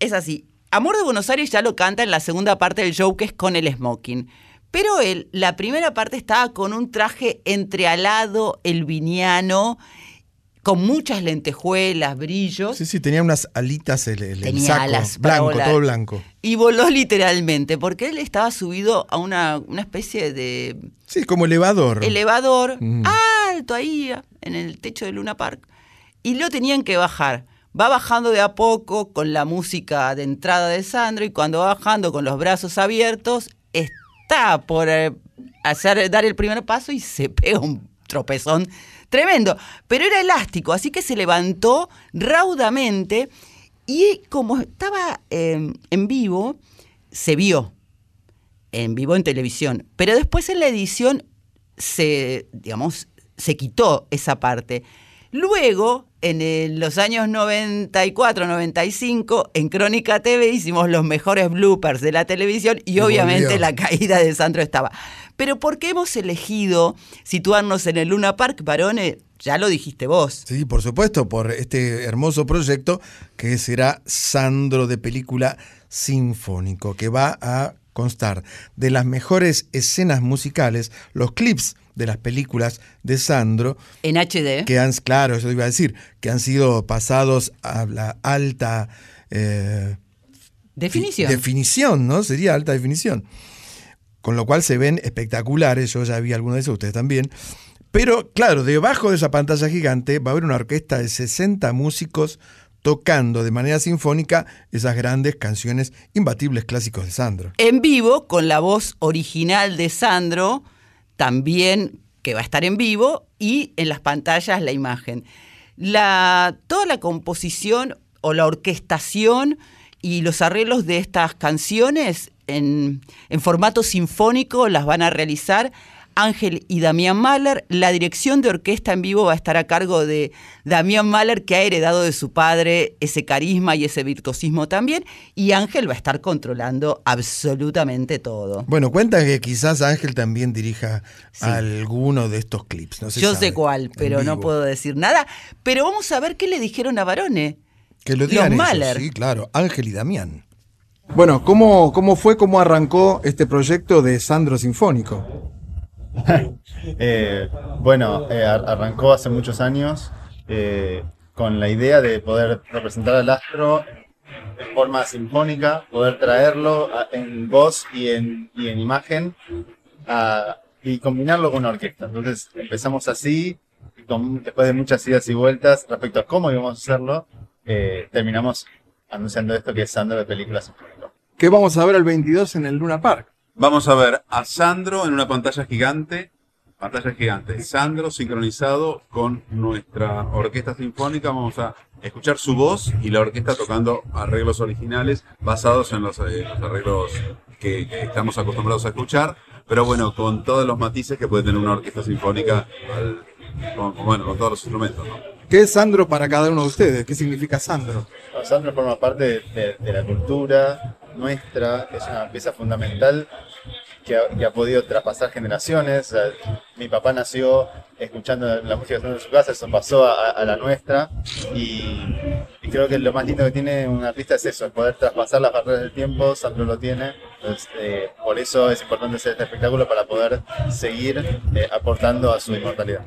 es así. Amor de Buenos Aires ya lo canta en la segunda parte del show, que es con el smoking. Pero él, la primera parte estaba con un traje entrealado, elviniano, con muchas lentejuelas, brillos. Sí, sí, tenía unas alitas el, el- Tenía saco, alas blanco, volar. todo blanco. Y voló literalmente, porque él estaba subido a una, una especie de Sí, como elevador. elevador Mm. alto ahí en el techo de Luna Park y lo tenían que bajar. Va bajando de a poco con la música de entrada de Sandro y cuando va bajando con los brazos abiertos está por eh, hacer dar el primer paso y se pega un tropezón tremendo, pero era elástico, así que se levantó raudamente y como estaba eh, en vivo, se vio en vivo en televisión, pero después en la edición se, digamos, se quitó esa parte. Luego, en el- los años 94-95, en Crónica TV hicimos los mejores bloopers de la televisión y, Y obviamente volvió. la caída de Sandro estaba. Pero ¿por qué hemos elegido situarnos en el Luna Park, varones? Ya lo dijiste vos. Sí, por supuesto, por este hermoso proyecto que será Sandro de película sinfónico, que va a constar de las mejores escenas musicales, los clips de las películas de Sandro, En HD. que han, claro, eso iba a decir, que han sido pasados a la alta eh, Definición. definición, ¿no? Sería alta definición. Con lo cual se ven espectaculares, yo ya vi algunos de esos, ustedes también. Pero claro, debajo de esa pantalla gigante va a haber una orquesta de 60 músicos tocando de manera sinfónica esas grandes canciones imbatibles clásicos de Sandro. en vivo con la voz original de Sandro, también que va a estar en vivo, y en las pantallas la imagen. La, toda la composición o la orquestación y los arreglos de estas canciones en, en formato sinfónico las van a realizar Ángel y Damián Mahler. La dirección de orquesta en vivo va a estar a cargo de Damián Mahler, que ha heredado de su padre ese carisma y ese virtuosismo también. Y Ángel va a estar controlando absolutamente todo. Bueno, cuentan que quizás Ángel también dirija alguno de estos clips. No se Yo sabe. sé cuál, pero no puedo decir nada. Pero vamos a ver qué le dijeron a Varone. Que lo digan Los ellos, sí, claro. Ángel y Damián. Bueno, ¿cómo, ¿cómo fue, cómo arrancó este proyecto de Sandro Sinfónico? Eh, bueno, eh, ar- arrancó hace muchos años eh, con la idea de poder representar al astro en forma sinfónica, poder traerlo en voz y en, y en imagen y combinarlo con una orquesta. Entonces empezamos así, después de muchas idas y vueltas respecto a cómo íbamos a hacerlo, terminamos anunciando esto que es Sandro de Películas Sinfónicas. ¿Qué vamos a ver el 22 en el Luna Park? Vamos a ver a Sandro en una pantalla gigante, pantalla gigante, Sandro sincronizado con nuestra orquesta sinfónica, vamos a escuchar su voz y la orquesta tocando arreglos originales basados en los, eh, los arreglos que, que estamos acostumbrados a escuchar, pero bueno, con todos los matices que puede tener una orquesta sinfónica, al- con, bueno, con todos los instrumentos. ¿no? ¿Qué es Sandro para cada uno de ustedes? ¿Qué significa Sandro? Sandro forma parte de, de- de la cultura nuestra, es una pieza fundamental que ha, que ha podido traspasar generaciones. O sea, mi papá nació escuchando la música en su casa, eso pasó a, a la nuestra y, y creo que lo más lindo que tiene un artista es eso, es poder traspasar las barreras del tiempo, Sandro lo tiene, Entonces, eh, por eso es importante hacer este espectáculo para poder seguir eh, aportando a su inmortalidad.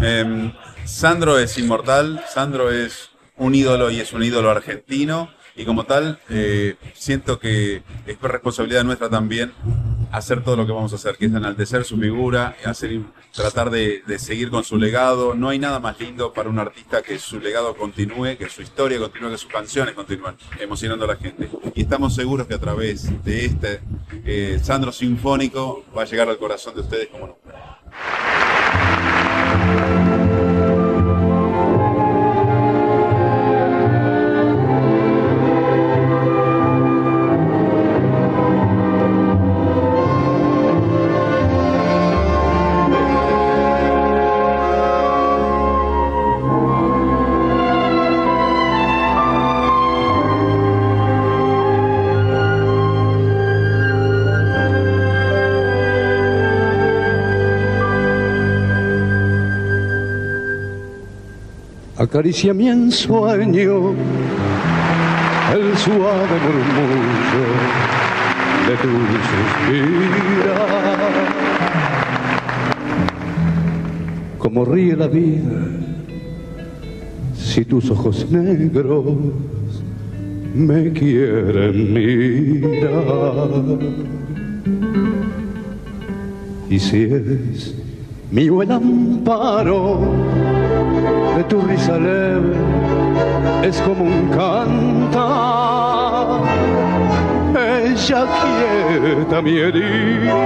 Em, Sandro es inmortal, Sandro es un ídolo y es un ídolo argentino y como tal eh, siento que es responsabilidad nuestra también hacer todo lo que vamos a hacer, que es enaltecer su figura, hacer, tratar de, seguir con su legado. No hay nada más lindo para un artista que su legado continúe, que su historia continúe, que sus canciones continúen emocionando a la gente. Y estamos seguros que a través de este eh, Sandro Sinfónico va a llegar al corazón de ustedes como nunca. Acaricia mi ensueño el suave murmullo de tu suspirar. Como ríe la vida si tus ojos negros me quieren mirar. Y si es mío el amparo de tu risa leve es como un cantar. Ella quieta mi herida,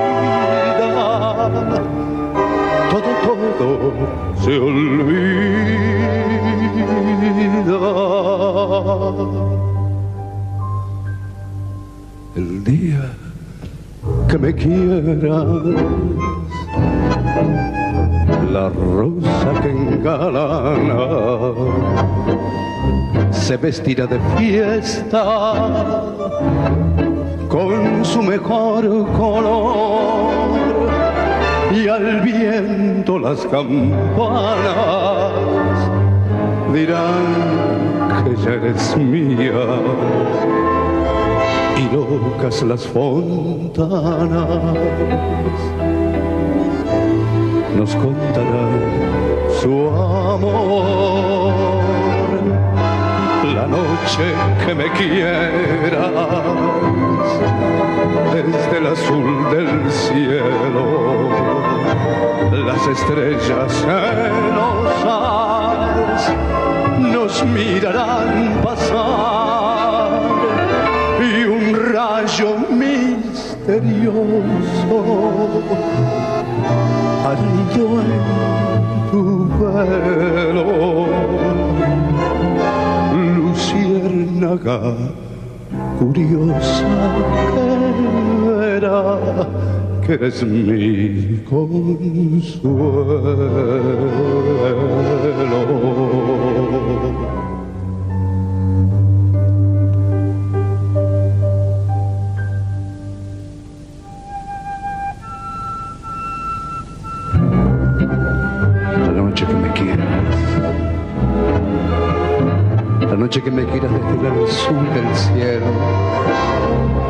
todo, todo se olvida. El día que me quieras, la rosa que engalana se vestirá de fiesta con su mejor color. Y al viento las campanas dirán que ya eres mía. Y locas las fontanas nos contarán su amor. La noche que me quieras desde el azul del cielo las estrellas celosas nos mirarán pasar y un rayo misterioso ido en tu velo luciérnaga curiosa que verá que eres mi consuelo. Que me quieras desde el azul del cielo,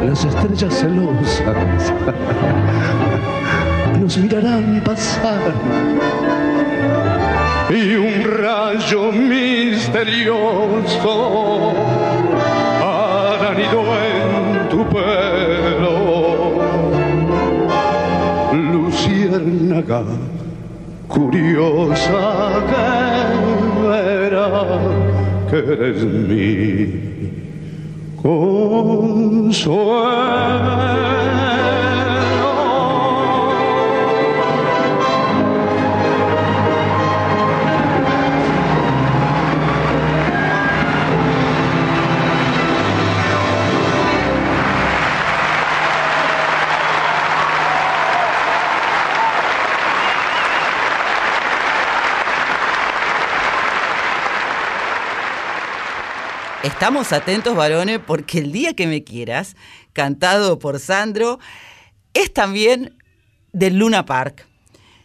las estrellas celosas nos mirarán pasar. Y un rayo misterioso hará nido en tu pelo, luciérnaga curiosa que verá que eres mi consuelo. Estamos atentos, varones, porque el día que me quieras, cantado por Sandro, es también del Luna Park.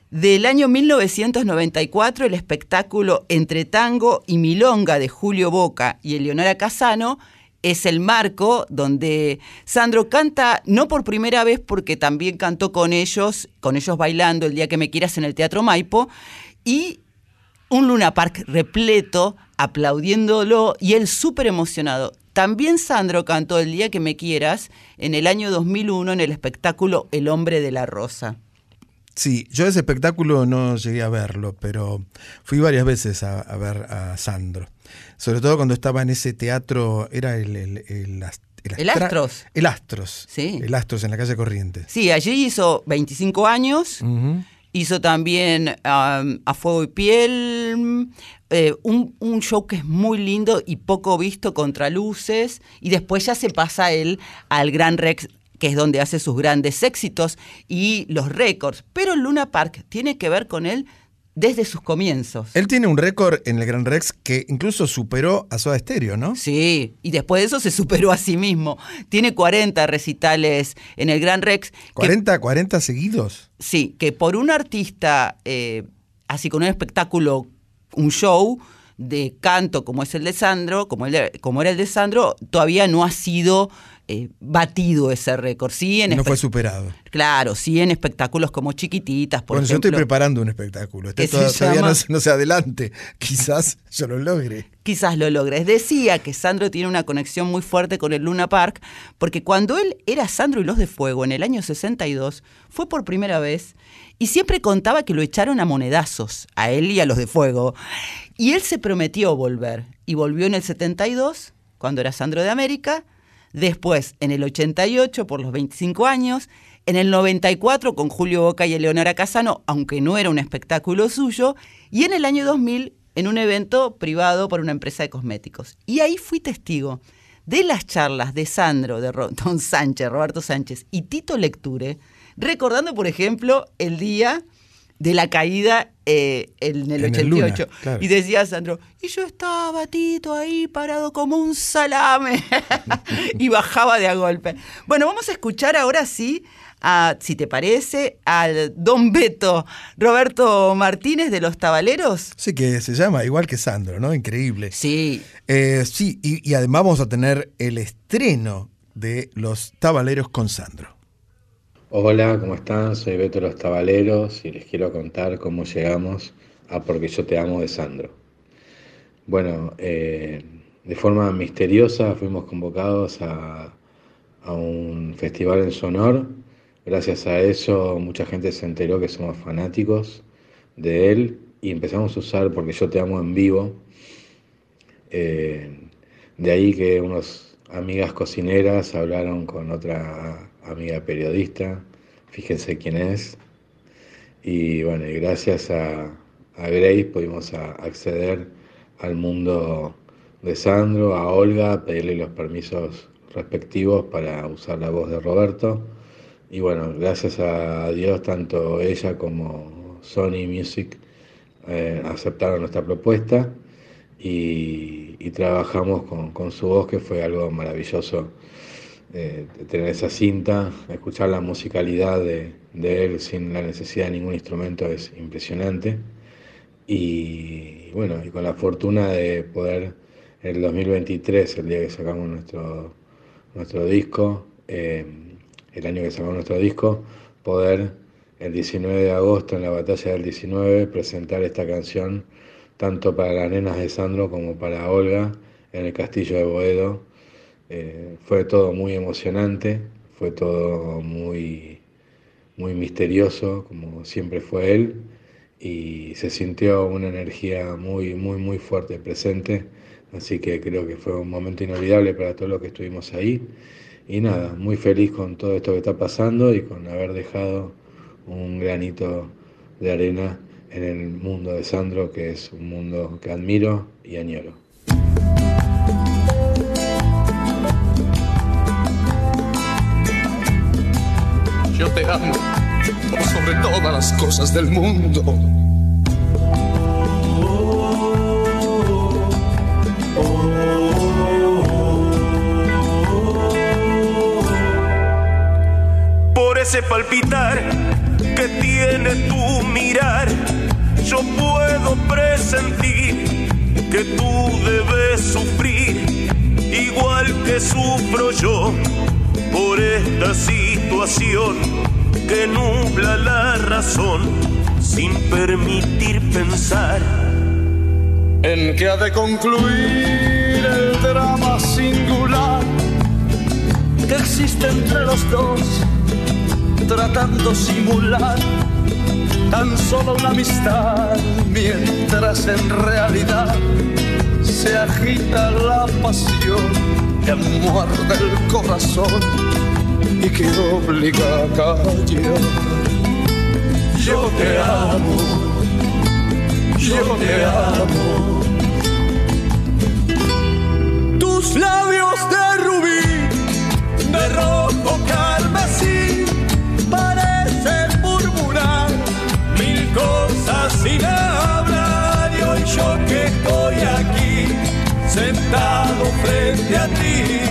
Del año 1994, el espectáculo Entre Tango y Milonga de Julio Boca y Eleonora Casano es el marco donde Sandro canta, no por primera vez, porque también cantó con ellos, con ellos bailando el día que me quieras en el Teatro Maipo, y un Luna Park repleto, aplaudiéndolo y él súper emocionado. También Sandro cantó El día que me quieras en el año 2001 en el espectáculo El hombre de la rosa. Sí, yo ese espectáculo no llegué a verlo, pero fui varias veces a, a ver a Sandro. Sobre todo cuando estaba en ese teatro, era el... El, el, El Astros. El Astros. Sí. El Astros en la calle Corrientes. Sí, allí hizo 25 años. Hizo también um, A Fuego y Piel, eh, un, un show que es muy lindo y poco visto, Contraluces, y después ya se pasa él al Gran Rex, que es donde hace sus grandes éxitos y los récords. Pero Luna Park tiene que ver con él desde sus comienzos. Él tiene un récord en el Gran Rex que incluso superó a Soda Stereo, ¿no? Sí, y después de eso se superó a sí mismo. Tiene 40 recitales en el Gran Rex. que- 40, 40 seguidos. Sí, que por un artista, eh, así con un espectáculo, un show de canto como es el de Sandro, como, el de- como era el de Sandro, todavía no ha sido eh, batido ese récord. Sí, en No fue superado. Claro, sí en espectáculos como chiquititas, por bueno, yo estoy preparando un espectáculo. Este toda- todavía llama- no, se- no se adelante. Quizás yo lo logre. quizás lo logres. Decía que Sandro tiene una conexión muy fuerte con el Luna Park, porque cuando él era Sandro y los de Fuego en el año 62, fue por primera vez y siempre contaba que lo echaron a monedazos, a él y a los de Fuego. Y él se prometió volver, y volvió en el 72, cuando era Sandro de América, después en el 88 por los 25 años, en el 94 con Julio Boca y Eleonora Casano, aunque no era un espectáculo suyo, y en el año 2000 en un evento privado por una empresa de cosméticos. Y ahí fui testigo de las charlas de Sandro, de Don Sánchez, Roberto Sánchez y Tito Lecture, recordando, por ejemplo, el día de la caída eh, en el En el 88. Luna, claro. Y decía Sandro, y yo estaba, Tito, ahí parado como un salame. y bajaba de a golpe. Bueno, vamos a escuchar ahora sí, a, si te parece, al don Beto Roberto Martínez de Los Tabaleros. Sí, que se llama igual que Sandro, ¿no? Increíble. Sí. sí, y, y además vamos a tener el estreno de Los Tabaleros con Sandro. Hola, ¿cómo están? Soy Beto Los Tabaleros y les quiero contar cómo llegamos a Porque yo te amo de Sandro. Bueno, eh, de forma misteriosa fuimos convocados a, a un festival en su honor. Gracias a eso mucha gente se enteró que somos fanáticos de él y empezamos a usar Porque yo te amo en vivo. Eh, de ahí que unos amigas cocineras hablaron con otra amiga periodista, fíjense quién es, y bueno, gracias a, Grace pudimos acceder al mundo de Sandro, a Olga, pedirle los permisos respectivos para usar la voz de Roberto, y bueno, gracias a Dios tanto ella como Sony Music eh, aceptaron nuestra propuesta y, y trabajamos con, con su voz, que fue algo maravilloso eh, tener esa cinta, escuchar la musicalidad de, de él sin la necesidad de ningún instrumento es impresionante. Y bueno, y con la fortuna de poder en el 2023, el día que sacamos nuestro, nuestro disco, eh, el año que sacamos nuestro disco, poder el 19 de agosto en la batalla del 19 presentar esta canción tanto para las nenas de Sandro como para Olga en el castillo de Boedo. Eh, fue todo muy emocionante, fue todo muy, muy misterioso, como siempre fue él, y se sintió una energía muy, muy, muy fuerte presente, así que creo que fue un momento inolvidable para todos los que estuvimos ahí. Y nada, muy feliz con todo esto que está pasando y con haber dejado un granito de arena en el mundo de Sandro, que es un mundo que admiro y añoro. Yo te amo sobre todas las cosas del mundo. Por ese palpitar que tiene tu mirar, yo puedo presentir que tú debes sufrir, igual que sufro yo, esta situación que nubla la razón sin permitir pensar. En que ha de concluir el drama singular que existe entre los dos, tratando simular tan solo una amistad, mientras en realidad se agita la pasión que muerde el corazón y que obliga a callar. Yo te amo, yo te amo. Tus labios de rubí, de rojo carmesí, parecen murmurar mil cosas sin hablar. Y hoy yo que estoy aquí, sentado frente a ti,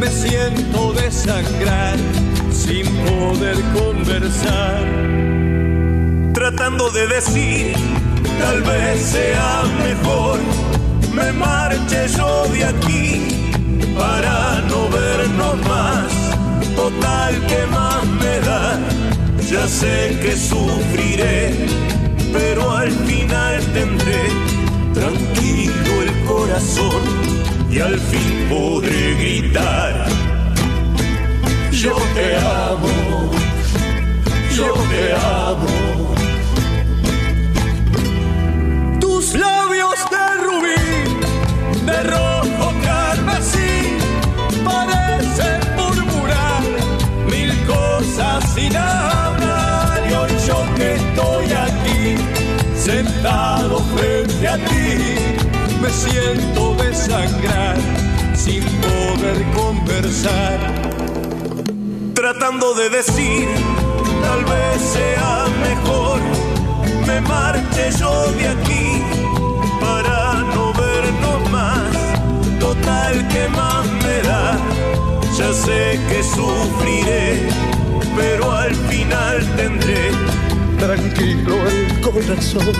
me siento desangrar sin poder conversar. Tratando de decir, tal vez sea mejor me marche yo de aquí para no vernos más. Total que más me da, ya sé que sufriré, pero al final tendré tranquilo el corazón y al fin podré gritar. Yo te amo, yo te amo. Tus labios de rubí, de rojo carmesí, parecen murmurar mil cosas sin hablar. Hoy yo que estoy aquí, sentado frente a ti, me siento desangrar sin poder conversar. Tratando de decir, tal vez sea mejor me marche yo de aquí para no vernos más. Total que más me da, ya sé que sufriré, pero al final tendré tranquilo el corazón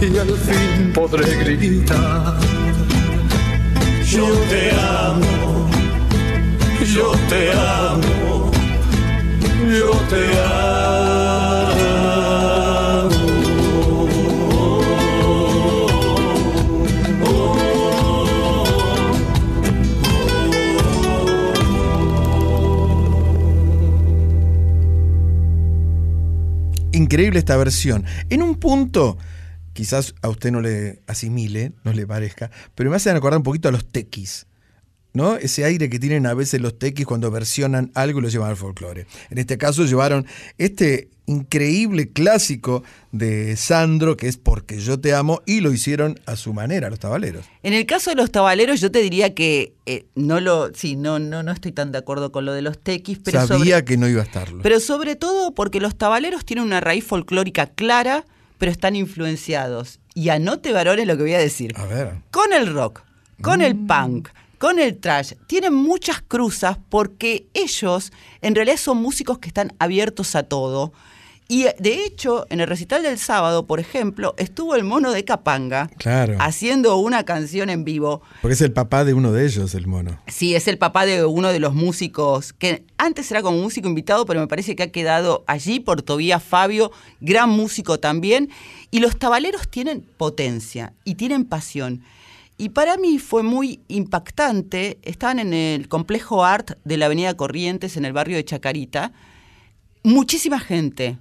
y al fin podré gritar. Yo te amo, yo te amo, yo te amo. Increíble esta versión. En un punto, quizás a usted no le asimile, no le parezca, pero me hacen acordar un poquito a los tequis. ¿no? Ese aire que tienen a veces los tequis cuando versionan algo y lo llevan al folclore. En este caso llevaron este increíble clásico de Sandro, que es Porque yo te amo, y lo hicieron a su manera, los tabaleros. En el caso de los tabaleros, yo te diría que eh, no lo, sí, no, no, no estoy tan de acuerdo con lo de los tequis, pero Sabía sobre, que no iba a estarlo. pero sobre todo porque los tabaleros tienen una raíz folclórica clara, pero están influenciados. Y anote varones lo que voy a decir. A ver. Con el rock, con el punk, con el trash, tienen muchas cruzas porque ellos en realidad son músicos que están abiertos a todo. Y de hecho, en el recital del sábado, por ejemplo, estuvo el mono de Capanga Claro. haciendo una canción en vivo. Porque es el papá de uno de ellos, el mono. Sí, es el papá de uno de los músicos, que antes era como músico invitado, pero me parece que ha quedado allí por Tobías Fabio, gran músico también. Y los tabaleros tienen potencia y tienen pasión. Y para mí fue muy impactante, estaban en el complejo Art de la Avenida Corrientes, en el barrio de Chacarita, muchísima gente,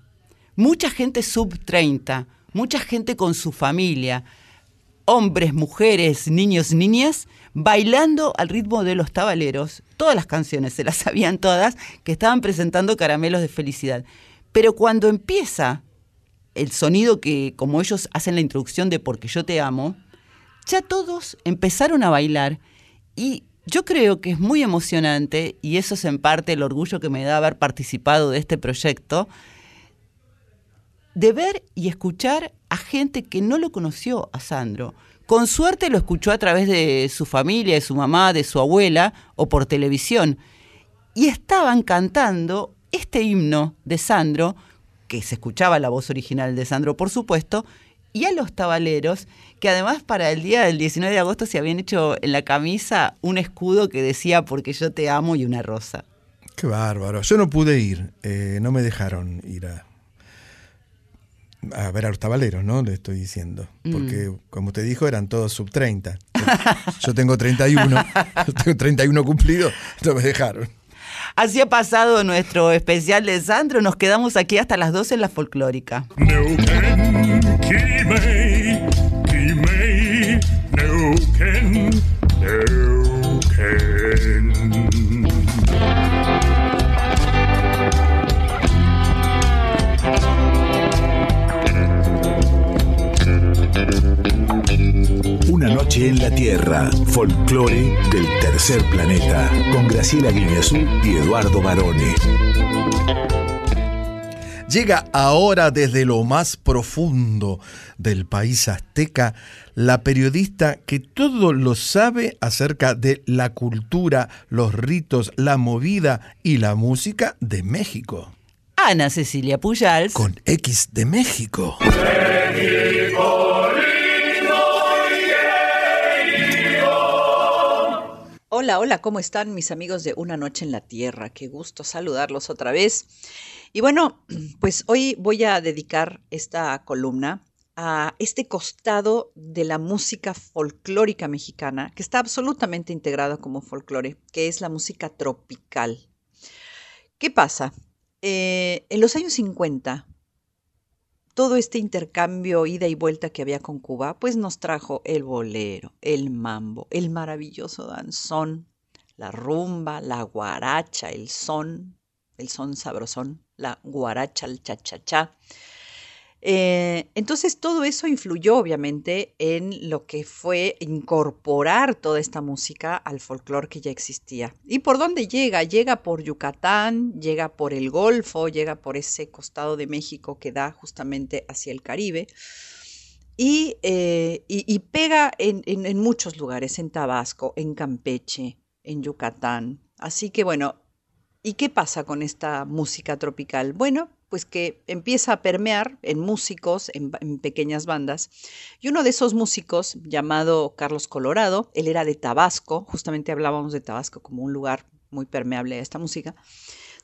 mucha gente sub 30, mucha gente con su familia, hombres, mujeres, niños, niñas, bailando al ritmo de los tabaleros, todas las canciones, se las sabían todas, que estaban presentando caramelos de felicidad. Pero cuando empieza el sonido que, como ellos hacen la introducción de Porque yo te amo, ya todos empezaron a bailar y yo creo que es muy emocionante y eso es en parte el orgullo que me da haber participado de este proyecto, de ver y escuchar a gente que no lo conoció a Sandro. Con suerte lo escuchó a través de su familia, de su mamá, de su abuela o por televisión. Y estaban cantando este himno de Sandro, que se escuchaba la voz original de Sandro, por supuesto, y a los tabaleros, que además para el día del 19 de agosto se habían hecho en la camisa un escudo que decía porque yo te amo y una rosa. Qué bárbaro. Yo no pude ir, eh, no me dejaron ir a, a ver a los tabaleros, ¿no? Le estoy diciendo. Porque, como te dijo, eran todos sub 30. Yo, tengo 31, yo tengo 31 cumplido, no me dejaron. Así ha pasado nuestro especial de Sandro. Nos quedamos aquí hasta las 12 en la folclórica. Noche en la Tierra, folclore del tercer planeta, con Graciela Guineazú y Eduardo Barone. Llega ahora desde lo más profundo del país azteca la periodista que todo lo sabe acerca de la cultura, los ritos, la movida y la música de México. Ana Cecilia Pujals. Con X de México. Hola, hola, ¿cómo están mis amigos de Una Noche en la Tierra? Qué gusto saludarlos otra vez. Y bueno, pues hoy voy a dedicar esta columna a este costado de la música folclórica mexicana, que está absolutamente integrado como folclore, que es la música tropical. ¿Qué pasa? Eh, en los años 50, todo este intercambio, ida y vuelta que había con Cuba, pues nos trajo el bolero, el mambo, el maravilloso danzón, la rumba, la guaracha, el son, el son sabrosón, la guaracha, el cha-cha-cha. Eh, entonces todo eso influyó obviamente en lo que fue incorporar toda esta música al folclore que ya existía. ¿Y por dónde llega? Llega por Yucatán, llega por el Golfo, llega por ese costado de México que da justamente hacia el Caribe. Y, eh, y- pega en- en muchos lugares, en Tabasco, en Campeche, en Yucatán. Así que bueno, ¿y qué pasa con esta música tropical? Bueno, pues que empieza a permear en músicos, en, pequeñas bandas. Y uno de esos músicos, llamado Carlos Colorado, él era de Tabasco, justamente hablábamos de Tabasco como un lugar muy permeable a esta música.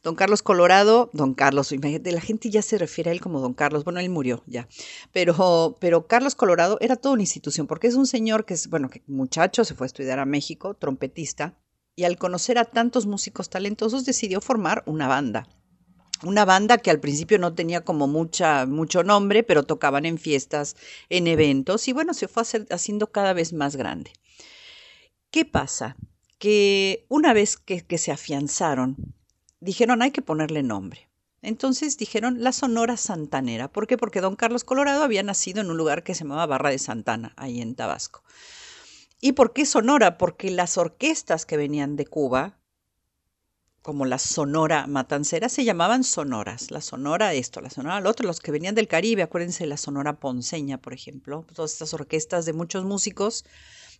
Don Carlos Colorado, Don Carlos, imagínate, la gente ya se refiere a él como Don Carlos, bueno, él murió ya, pero, pero Carlos Colorado era toda una institución, porque es un señor que es, bueno, que muchacho, se fue a estudiar a México, trompetista, y al conocer a tantos músicos talentosos decidió formar una banda. Una banda que al principio no tenía como mucha, mucho nombre, pero tocaban en fiestas, en eventos, y bueno, se fue haciendo cada vez más grande. ¿Qué pasa? Que una vez que, que se afianzaron, dijeron hay que ponerle nombre. Entonces dijeron la Sonora Santanera. ¿Por qué? Porque don Carlos Colorado había nacido en un lugar que se llamaba Barra de Santana, ahí en Tabasco. ¿Y por qué Sonora? Porque las orquestas que venían de Cuba, como la Sonora Matancera, se llamaban sonoras. La Sonora esto, la Sonora lo otro, los que venían del Caribe, acuérdense de la Sonora Ponceña, por ejemplo, todas estas orquestas de muchos músicos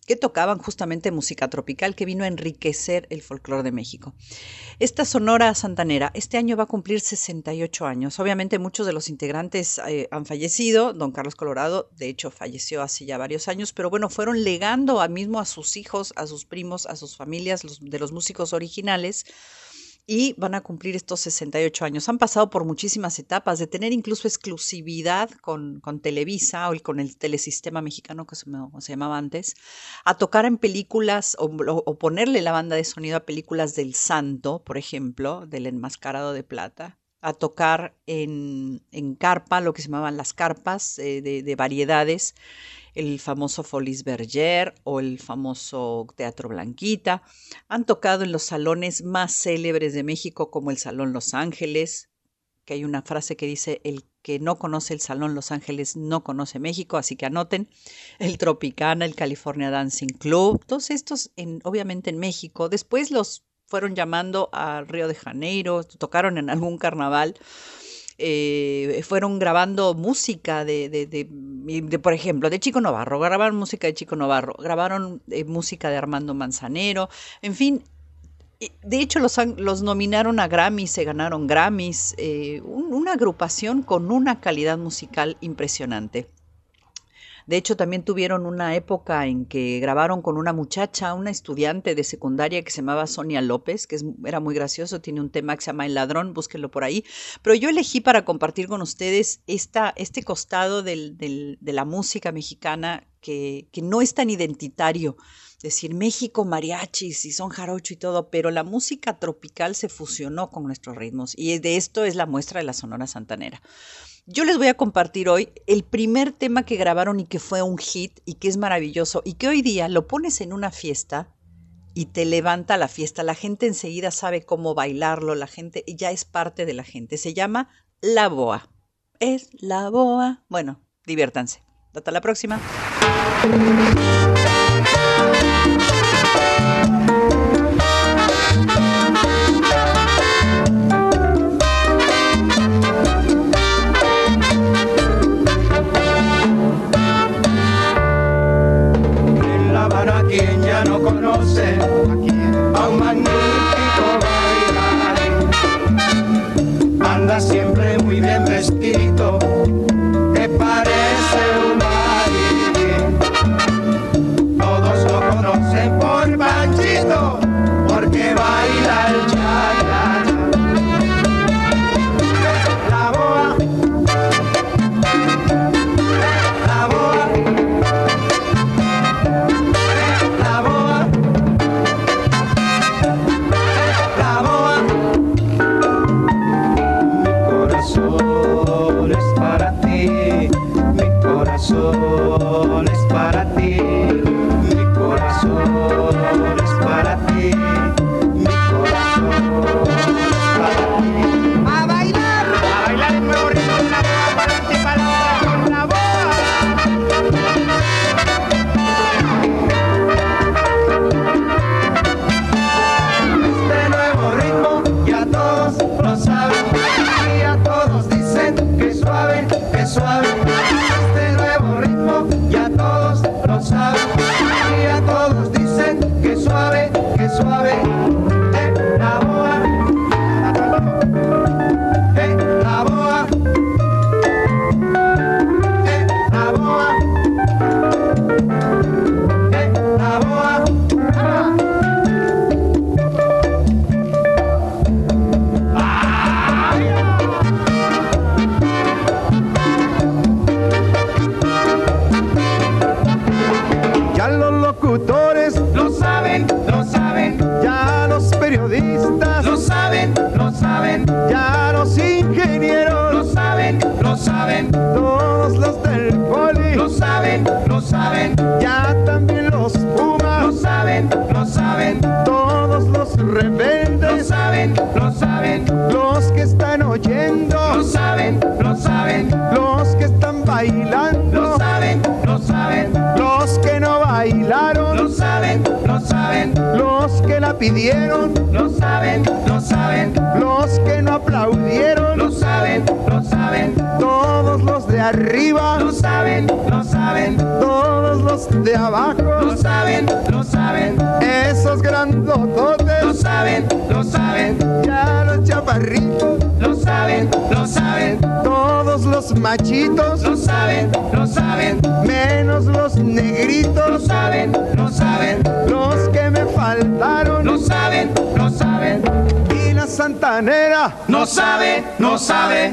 que tocaban justamente música tropical que vino a enriquecer el folclore de México. Esta Sonora Santanera este año va a cumplir 68 años. Obviamente muchos de los integrantes eh, han fallecido. Don Carlos Colorado, de hecho, falleció hace ya varios años, pero bueno, fueron legando a mismo a sus hijos, a sus primos, a sus familias, de los músicos originales y van a cumplir estos 68 años. Han pasado por muchísimas etapas, de tener incluso exclusividad con, con Televisa o con el telesistema mexicano que se, llamaba antes, a tocar en películas o ponerle la banda de sonido a películas del Santo, por ejemplo, del Enmascarado de Plata, a tocar en, en carpa, lo que se llamaban las carpas eh, de, de variedades, el famoso Folies Berger o el famoso Teatro Blanquita. Han tocado en los salones más célebres de México, como el Salón Los Ángeles, que hay una frase que dice, el que no conoce el Salón Los Ángeles no conoce México, así que anoten, el Tropicana, el California Dancing Club, todos estos en, obviamente en México. Después los fueron llamando a Río de Janeiro, tocaron en algún carnaval eh, fueron grabando música de, de, de- de, por ejemplo, de Chico Novarro, grabaron música de Chico Novarro, grabaron eh, música de Armando Manzanero, en fin. De hecho, los, los nominaron a Grammys, se ganaron Grammys, eh, un- una agrupación con una calidad musical impresionante. De hecho, también tuvieron una época en que grabaron con una muchacha, una estudiante de secundaria que se llamaba Sonia López, que es- era muy gracioso, tiene un tema que se llama El Ladrón, búsquenlo por ahí. Pero yo elegí para compartir con ustedes esta, este costado de la música mexicana que, que no es tan identitario. Decir México, mariachis y son jarocho y todo, pero la música tropical se fusionó con nuestros ritmos y de esto es la muestra de la Sonora Santanera. Yo les voy a compartir hoy el primer tema que grabaron y que fue un hit y que es maravilloso y que hoy día lo pones en una fiesta y te levanta la fiesta. La gente enseguida sabe cómo bailarlo, la gente ya es parte de la gente. Se llama La Boa. Es La Boa. Bueno, diviértanse. Hasta la próxima. Siempre muy bien vestido, pidieron, lo saben, lo saben, los que no aplaudieron, lo saben, lo saben, todos los de arriba, lo saben, lo saben, todos los de abajo, lo saben, lo saben, esos grandototes, lo saben, lo saben, ya los chaparritos, lo saben, lo saben, todos los machitos, lo saben, lo saben, menos los negritos, lo saben, santanera, no sabe, no sabe.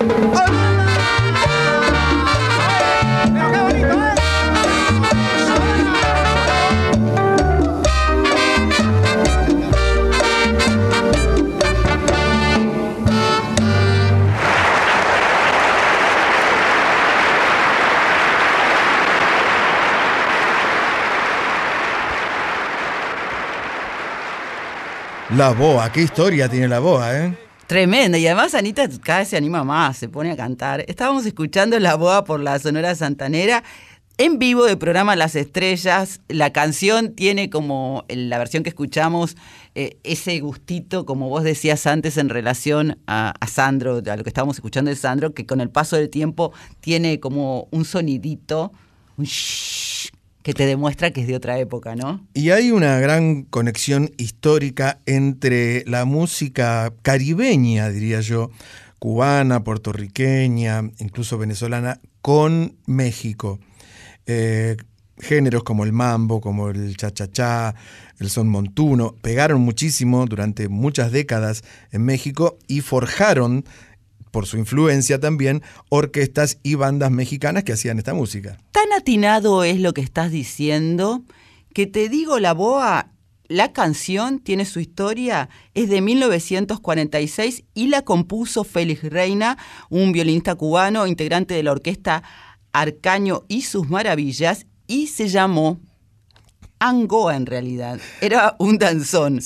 La boa, qué historia tiene la boa, ¿eh? Tremenda, y además Anita cada vez se anima más, se pone a cantar. Estábamos escuchando La Boa por la Sonora Santanera en vivo del programa Las Estrellas. La canción tiene como, la versión que escuchamos, eh, ese gustito, como vos decías antes, en relación a, a Sandro, a lo que estábamos escuchando de Sandro, que con el paso del tiempo tiene como un sonidito, un shhh, que te demuestra que es de otra época, ¿no? Y hay una gran conexión histórica entre la música caribeña, diría yo, cubana, puertorriqueña, incluso venezolana, con México. Eh, géneros como el mambo, como el cha-cha-cha, el son montuno, pegaron muchísimo durante muchas décadas en México y forjaron, por su influencia también, orquestas y bandas mexicanas que hacían esta música. Tan atinado es lo que estás diciendo que te digo, la boa, la canción tiene su historia, es de 1946 y la compuso Félix Reina, un violinista cubano, integrante de la orquesta Arcaño y sus maravillas, y se llamó Angoa en realidad. Era un danzón.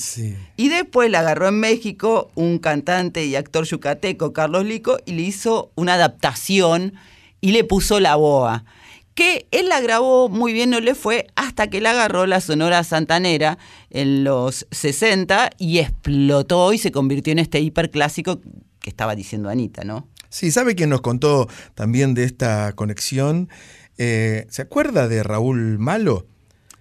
Y después la agarró en México un cantante y actor yucateco, Carlos Lico, y le hizo una adaptación y le puso la boa. Que él la grabó muy bien, no le fue, hasta que la agarró la Sonora Santanera en los 60 y explotó y se convirtió en este hiperclásico que estaba diciendo Anita, ¿no? Sí, ¿sabe quién nos contó también de esta conexión? Eh, ¿Se acuerda de Raúl Malo?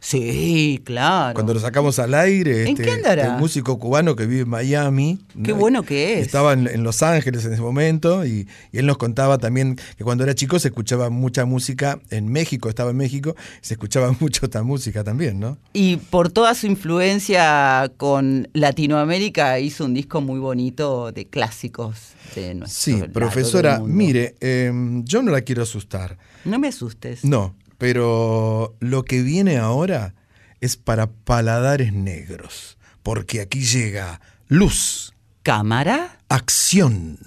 Sí, claro. Cuando lo sacamos al aire, ¿En este, qué andará? el músico cubano que vive en Miami. Qué ¿no? bueno que es. Estaba en, en Los Ángeles en ese momento y, y él nos contaba también que cuando era chico se escuchaba mucha música en México, estaba en México, se escuchaba mucho esta música también, ¿no? Y por toda su influencia con Latinoamérica hizo un disco muy bonito de clásicos de nuestro Sí, profesora, mire, eh, yo no la quiero asustar. No me asustes. No, pero lo que viene ahora es para paladares negros, porque aquí llega luz, cámara, acción.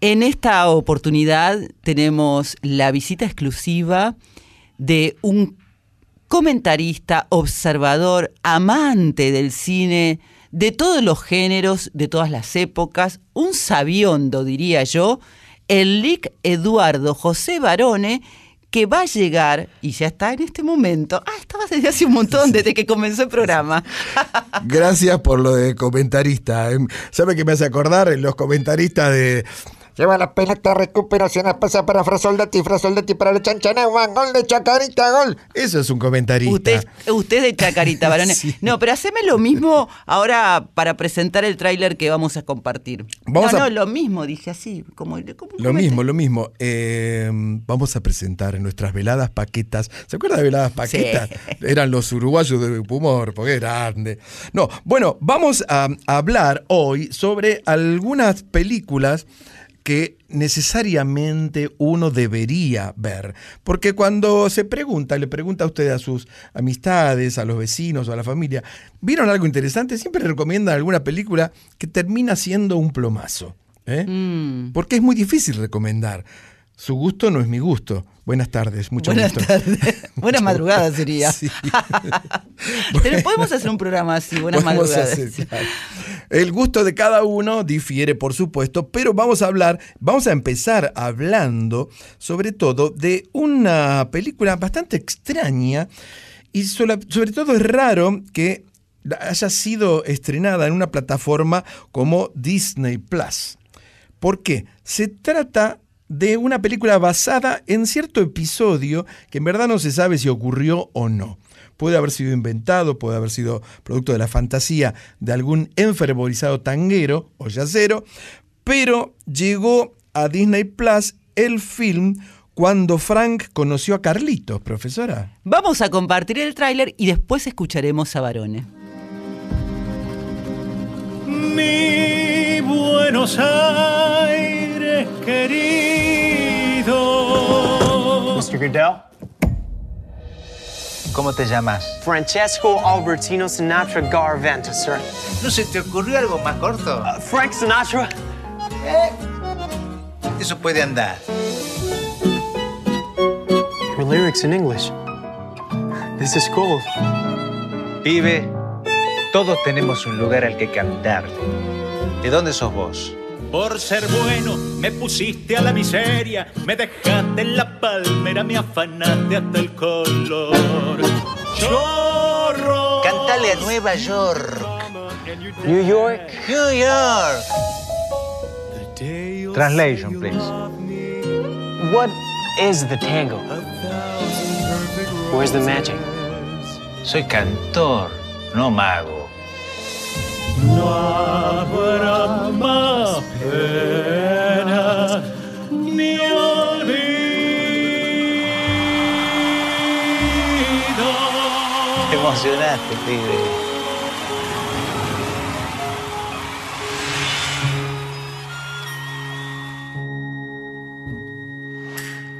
En esta oportunidad tenemos la visita exclusiva de un comentarista, observador, amante del cine, de todos los géneros, de todas las épocas, un sabiondo, diría yo, el Lic Eduardo José Barone, que va a llegar, y ya está en este momento, ah, estaba desde hace un montón, desde que comenzó el programa. Gracias por lo de comentarista. eh. ¿Sabe qué me hace acordar? Los comentaristas de. Lleva la pelota, recuperación, pasa para Frasoldati, Frasoldati para la Chanchanagua, gol de Chacarita, gol. Eso es un comentarista. Usted, usted es de Chacarita, varones. No, pero haceme lo mismo ahora para presentar el tráiler que vamos a compartir. Vamos no, a- no, lo mismo, dije así. Como, como Lo mismo, lo mismo. Eh, vamos a presentar en nuestras veladas paquetas. ¿Se acuerda de veladas paquetas? Eran los uruguayos de humor, porque es grande. No, bueno, vamos a, a hablar hoy sobre algunas películas que necesariamente uno debería ver. Porque cuando se pregunta, le pregunta a usted a sus amistades, a los vecinos o a la familia, ¿vieron algo interesante? Siempre le recomiendan alguna película que termina siendo un plomazo. ¿eh? Mm. Porque es muy difícil recomendar. Su gusto no es mi gusto. Buenas tardes, mucho Buenas gusto. tardes. Buenas madrugadas sería. Sí. Pero podemos hacer un programa así, buenas Podemos madrugadas. hacer, claro. El gusto de cada uno difiere, por supuesto, pero vamos a hablar, vamos a empezar hablando sobre todo de una película bastante extraña y sobre todo es raro que haya sido estrenada en una plataforma como Disney Plus. ¿Por qué? Se trata de una película basada en cierto episodio que en verdad no se sabe si ocurrió o no. Puede haber sido inventado, puede haber sido producto de la fantasía de algún enfervorizado tanguero o yacero, pero llegó a Disney Plus el film cuando Frank conoció a Carlitos, profesora. Vamos a compartir el tráiler y después escucharemos a Barone. Mi Buenos Aires querido. Mr. Goodell? ¿Cómo te llamas? Francesco Albertino Sinatra Garventa, sir. ¿No se te ocurrió algo más corto? Frank Sinatra? Eso puede andar. Your lyrics in English. This is gold. Pibe, todos tenemos un lugar al que cantar. ¿De dónde sos vos? Por ser bueno me pusiste a la miseria, me dejaste en la palmera, me afanaste hasta el color. Chorro. Cantale a Nueva York. New York? New York. Translation, please. What is the tango? Where's the magic? Soy cantor, no mago. No habrá más pena ni olvido. Te emocionaste, pibe.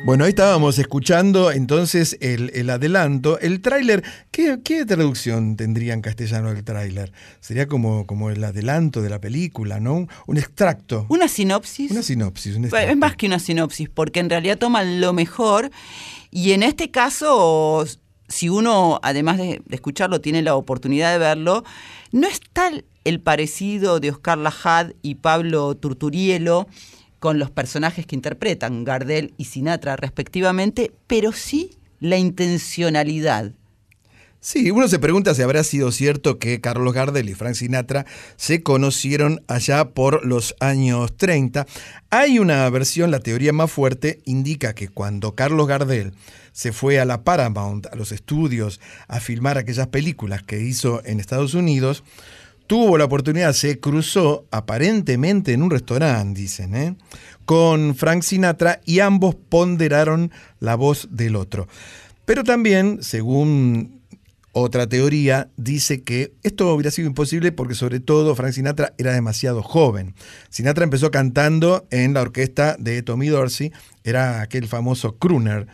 Bueno, ahí estábamos escuchando entonces el, el adelanto. El tráiler, ¿qué, qué traducción tendría en castellano el tráiler? Sería como, como el adelanto de la película, ¿no? Un, un extracto. ¿Una sinopsis? Una sinopsis. un extracto. Es más que una sinopsis, porque en realidad toman lo mejor y en este caso, si uno, además de, de escucharlo, tiene la oportunidad de verlo, no es tal el parecido de Oscar Lajad y Pablo Turturielo con los personajes que interpretan, Gardel y Sinatra respectivamente, pero sí la intencionalidad. Sí, uno se pregunta si habrá sido cierto que Carlos Gardel y Frank Sinatra se conocieron allá por los años 30. Hay una versión, la teoría más fuerte, indica que cuando Carlos Gardel se fue a la Paramount, a los estudios, a filmar aquellas películas que hizo en Estados Unidos, tuvo la oportunidad, se cruzó aparentemente en un restaurante, dicen, ¿eh? con Frank Sinatra y ambos ponderaron la voz del otro. Pero también, según otra teoría, dice que esto hubiera sido imposible porque sobre todo Frank Sinatra era demasiado joven. Sinatra empezó cantando en la orquesta de Tommy Dorsey, era aquel famoso crooner,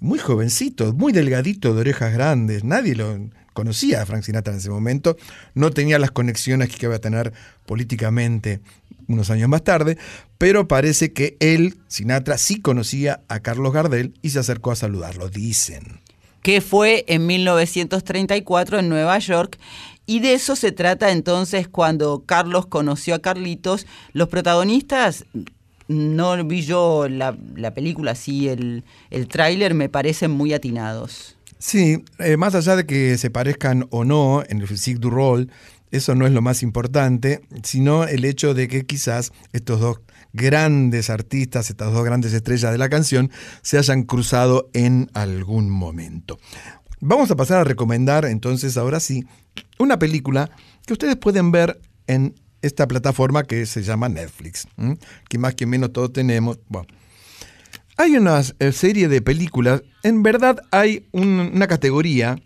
muy jovencito, muy delgadito, de orejas grandes, nadie lo conocía a Frank Sinatra en ese momento, no tenía las conexiones que iba a tener políticamente unos años más tarde, pero parece que él, Sinatra, sí conocía a Carlos Gardel y se acercó a saludarlo, dicen. que fue en 1934 en Nueva York. Y de eso se trata entonces cuando Carlos conoció a Carlitos. Los protagonistas, no vi yo la, la película, sí, el, el tráiler, me parecen muy atinados. Sí, eh, más allá de que se parezcan o no en el physique du rôle, eso no es lo más importante, sino el hecho de que quizás estos dos grandes artistas, estas dos grandes estrellas de la canción, se hayan cruzado en algún momento. Vamos a pasar a recomendar entonces ahora sí una película que ustedes pueden ver en esta plataforma que se llama Netflix. Que más que menos todos tenemos. Bueno, hay una eh, serie de películas, en verdad hay un- una categoría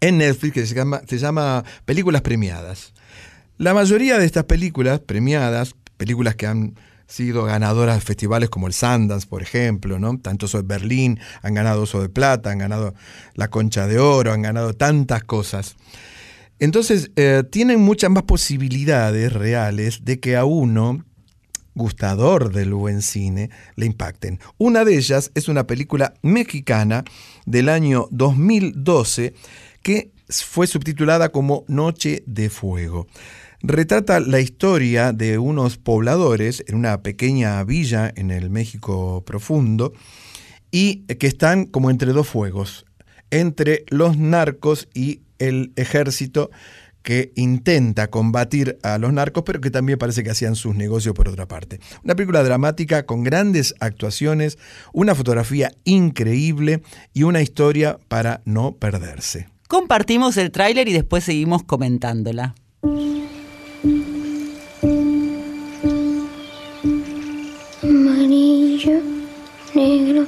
en Netflix que se llama, se llama películas premiadas. La mayoría de estas películas premiadas, películas que han sido ganadoras de festivales como el Sundance, por ejemplo, ¿no? Tanto Oso de Berlín, han ganado Oso de Plata, han ganado la Concha de Oro, han ganado tantas cosas. Entonces, eh, tienen muchas más posibilidades reales de que a uno, gustador del buen cine, le impacten. Una de ellas es una película mexicana del año 2012 que fue subtitulada como Noche de Fuego. Retrata la historia de unos pobladores en una pequeña villa en el México profundo y que están como entre dos fuegos, entre los narcos y el ejército que intenta combatir a los narcos, pero que también parece que hacían sus negocios por otra parte. Una película dramática con grandes actuaciones, una fotografía increíble y una historia para no perderse. Compartimos el tráiler y después seguimos comentándola. Amarillo, negro,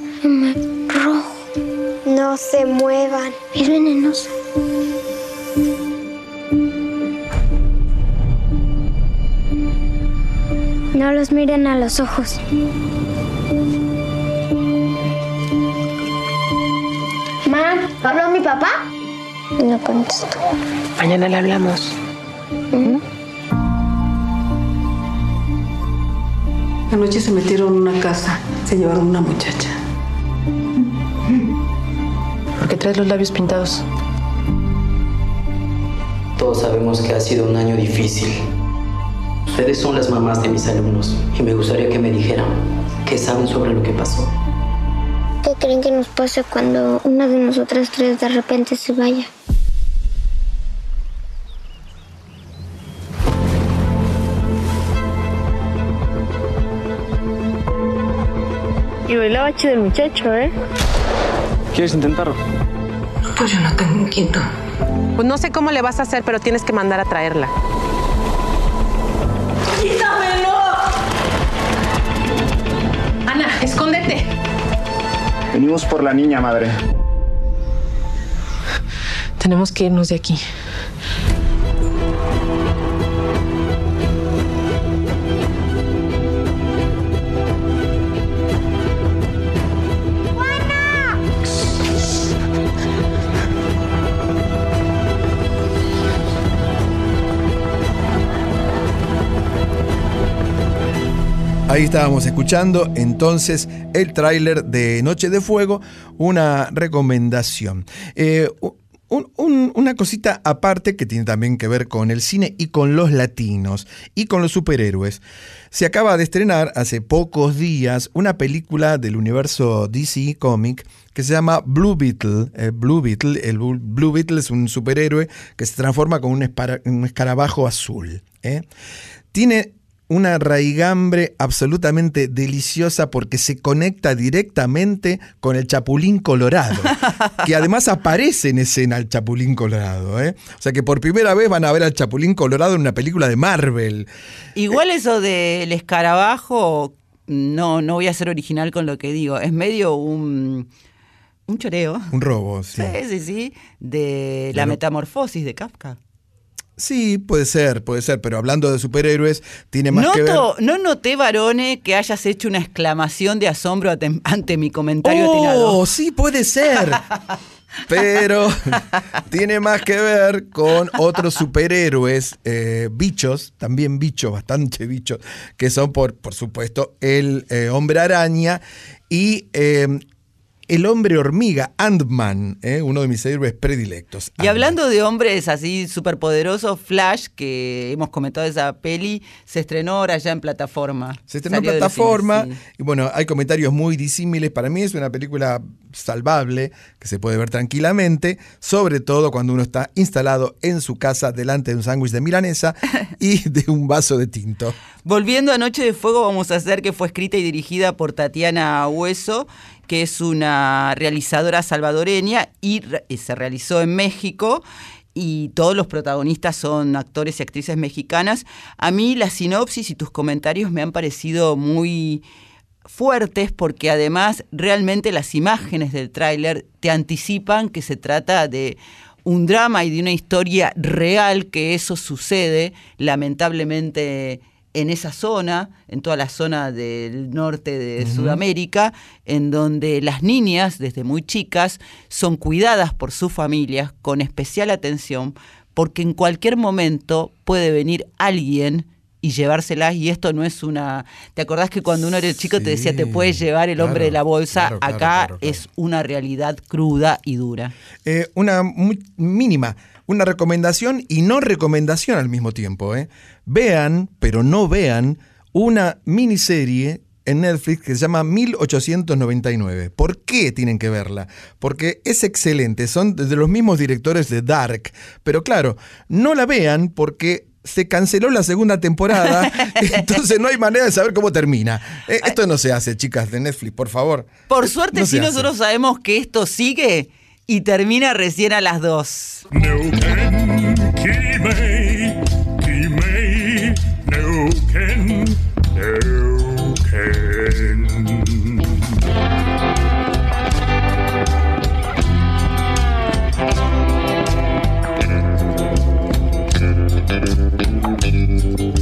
rojo. No se muevan. Es venenoso. No los miren a los ojos. Mam, ¿habló mi papá? No contestó. Mañana le hablamos. Anoche se metieron en una casa, se llevaron una muchacha. ¿Por qué traes los labios pintados? Todos sabemos que ha sido un año difícil. Ustedes son las mamás de mis alumnos y me gustaría que me dijeran qué saben sobre lo que pasó. ¿Qué creen que nos pase cuando una de nosotras tres de repente se vaya? Y bailaba chido el muchacho, ¿eh? ¿Quieres intentarlo? Pues yo no tengo un quinto. Pues no sé cómo le vas a hacer, pero tienes que mandar a traerla. Escóndete. Venimos por la niña, madre. Tenemos que irnos de aquí. Ahí estábamos escuchando entonces el tráiler de Noche de Fuego, una recomendación. Eh, un- un- una cosita aparte que tiene también que ver con el cine y con los latinos y con los superhéroes. Se acaba de estrenar hace pocos días una película del universo DC Comic que se llama Blue Beetle. Eh, Blue Beetle, el Blue Beetle es un superhéroe que se transforma con un escarabajo azul. ¿eh? Tiene una raigambre absolutamente deliciosa porque se conecta directamente con el Chapulín Colorado, que además aparece en escena el Chapulín Colorado. ¿eh? O sea que por primera vez van a ver al Chapulín Colorado en una película de Marvel. Igual eso del escarabajo, no, no voy a ser original con lo que digo. Es medio un, un choreo. Un robo, sí. Sí, sí, sí. De la metamorfosis de Kafka. Sí, puede ser, puede ser, pero hablando de superhéroes, tiene más que ver. No noté, varone, que hayas hecho una exclamación de asombro ante, mi comentario atinado. Oh, sí, puede ser. Pero tiene más que ver con otros superhéroes, eh, bichos, también bichos, bastante bichos, que son, por, por supuesto, el eh, hombre araña y eh, el hombre hormiga, Ant-Man, eh, uno de mis héroes predilectos. Y hablando de hombres así superpoderosos, Flash, que hemos comentado esa peli, se estrenó ahora ya en plataforma. Se estrenó en plataforma cine, sí. y bueno, hay comentarios muy disímiles. Para mí es una película salvable que se puede ver tranquilamente, sobre todo cuando uno está instalado en su casa delante de un sándwich de milanesa y de un vaso de tinto. Volviendo a Noche de Fuego, vamos a hacer que fue escrita y dirigida por Tatiana Hueso, que es una realizadora salvadoreña y y se realizó en México. Y todos los protagonistas son actores y actrices mexicanas. A mí la sinopsis y tus comentarios me han parecido muy fuertes porque además realmente las imágenes del tráiler te anticipan que se trata de un drama y de una historia real que eso sucede lamentablemente en esa zona, en toda la zona del norte de. Sudamérica, en donde las niñas desde muy chicas son cuidadas por sus familias con especial atención, porque en cualquier momento puede venir alguien y llevárselas y esto no es una ¿te acordás que cuando uno era chico te decía te puede llevar el hombre claro, de la bolsa? claro, Acá claro. es una realidad cruda y dura. Eh, una muy mínima, una recomendación y no recomendación al mismo tiempo. ¿eh? Vean, pero no vean, una miniserie en Netflix que se llama 1899. ¿Por qué tienen que verla? Porque es excelente, son de los mismos directores de Dark, pero claro, no la vean porque se canceló la segunda temporada, entonces no hay manera de saber cómo termina. Eh, esto no se hace, chicas de Netflix, por favor. Por suerte No hace. nosotros sabemos que esto sigue y termina recién a las 2. Kimei, Kimei, no Ken, no Ken.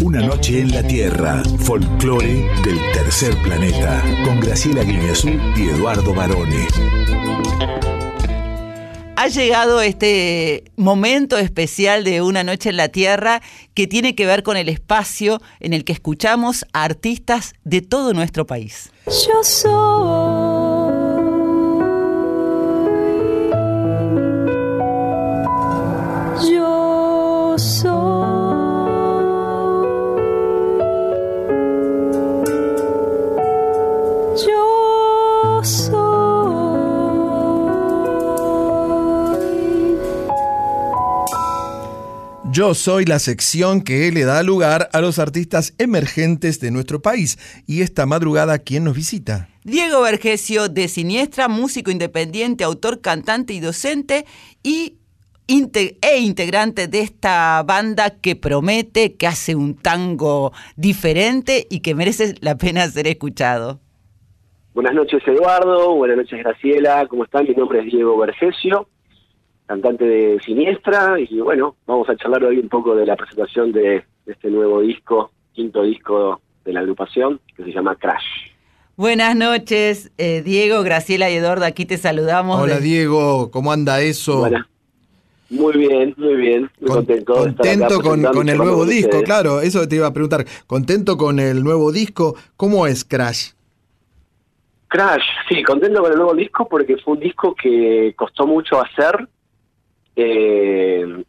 Una noche en la Tierra, folclore del tercer planeta, con Graciela Guineazú y Eduardo Barone. Ha llegado este momento especial de Una Noche en la Tierra que tiene que ver con el espacio en el que escuchamos a artistas de todo nuestro país. Yo soy. Yo soy. Yo soy la sección que le da lugar a los artistas emergentes de nuestro país. Y esta madrugada, ¿quién nos visita? Diego Vergesio, de Siniestra, músico independiente, autor, cantante y docente, y inte- e integrante de esta banda que promete, que hace un tango diferente y que merece la pena ser escuchado. Buenas noches Eduardo, buenas noches Graciela, ¿cómo están? Mi nombre es Diego Vergesio, cantante de Siniestra y bueno, vamos a charlar hoy un poco de la presentación de, de este nuevo disco, quinto disco de la agrupación que se llama Crash. Buenas noches, eh, Diego, Graciela y Eduardo, aquí te saludamos. Hola de- Diego, ¿cómo anda eso? Muy bien, muy bien, muy contento. de estar acá Contento con, el nuevo disco, ustedes. claro, eso te iba a preguntar. Contento con el nuevo disco, ¿cómo es Crash? Crash, sí, contento con el nuevo disco porque fue un disco que costó mucho hacer. Eh,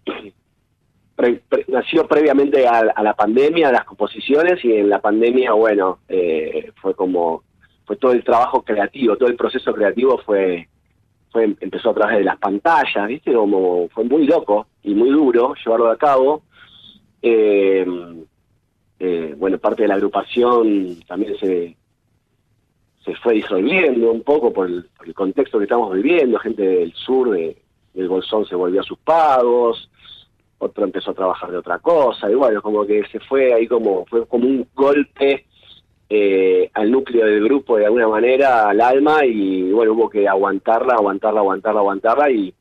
nació previamente a, a la pandemia, a las composiciones, y en la pandemia, bueno, eh, fue como, fue todo el trabajo creativo, todo el proceso creativo fue, fue empezó a través de las pantallas, ¿viste? Como fue muy loco y muy duro llevarlo a cabo. Eh, eh, bueno, parte de la agrupación también se, se fue disolviendo un poco por el, por el contexto que estamos viviendo, gente del sur de, del Bolsón se volvió a sus pagos, otro empezó a trabajar de otra cosa, y bueno, como que se fue ahí como, fue como un golpe eh, al núcleo del grupo de alguna manera, al alma, y bueno, hubo que aguantarla, aguantarla, aguantarla, aguantarla, y,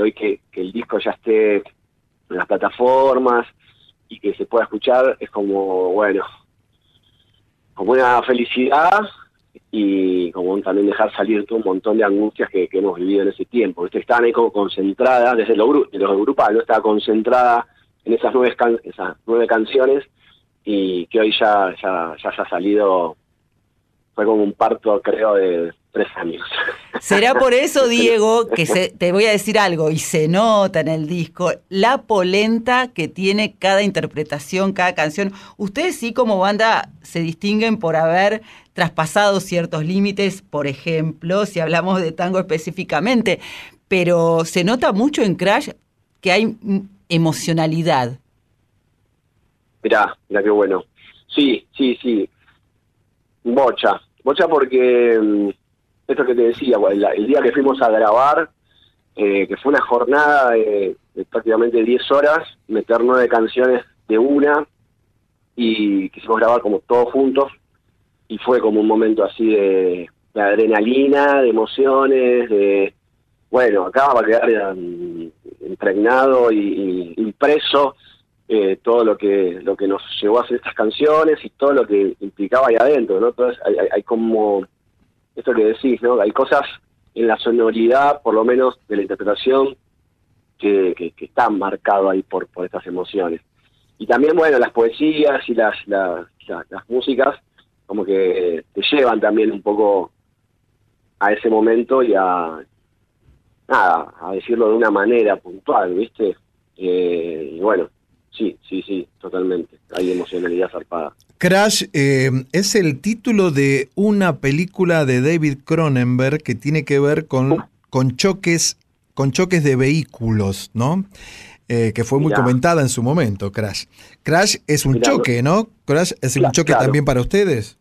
hoy que el disco ya esté en las plataformas y que se pueda escuchar, es como, bueno, como una felicidad y como también dejar salir todo un montón de angustias que, que hemos vivido en ese tiempo. Estaban ahí como concentradas, desde lo, gru- de lo grupal, ¿no? estaba concentrada en esas nueve, can- esas nueve canciones y que hoy ya, ya, ya haya salido, fue como un parto creo de tres años. Será por eso, Diego, que se- te voy a decir algo, y se nota en el disco, la polenta que tiene cada interpretación, cada canción. Ustedes sí como banda se distinguen por haber traspasado ciertos límites, por ejemplo, si hablamos de tango específicamente, pero se nota mucho en Crash que hay emocionalidad. Mirá, mirá qué bueno. Sí, sí, sí. Bocha. Bocha porque, mm, esto que te decía, el, el día que fuimos a grabar, eh, que fue una jornada de, de prácticamente 10 horas, meter nueve canciones de una y quisimos grabar como todos juntos y fue como un momento así de, adrenalina, de emociones, de, bueno, acá va a quedar mm, impregnado y, y impreso eh, todo lo que lo que nos llevó a hacer estas canciones y todo lo que implicaba ahí adentro, ¿no? Entonces hay, hay- como esto que decís, ¿no? Hay cosas en la sonoridad, por lo menos de la interpretación, que, que, están marcado ahí por, por estas emociones. Y también, bueno, las poesías y las, las, la- las músicas como que te llevan también un poco a ese momento y a, nada, a decirlo de una manera puntual, ¿viste? Eh, y bueno, sí, sí, sí, totalmente. Hay emocionalidad zarpada. Crash eh, es el título de una película de David Cronenberg que tiene que ver con, con choques con choques de vehículos, ¿no? Eh, que fue muy Mirá. comentada en su momento, Crash. Crash es un Mirá, choque, ¿no? Crash es un choque claro. también para ustedes.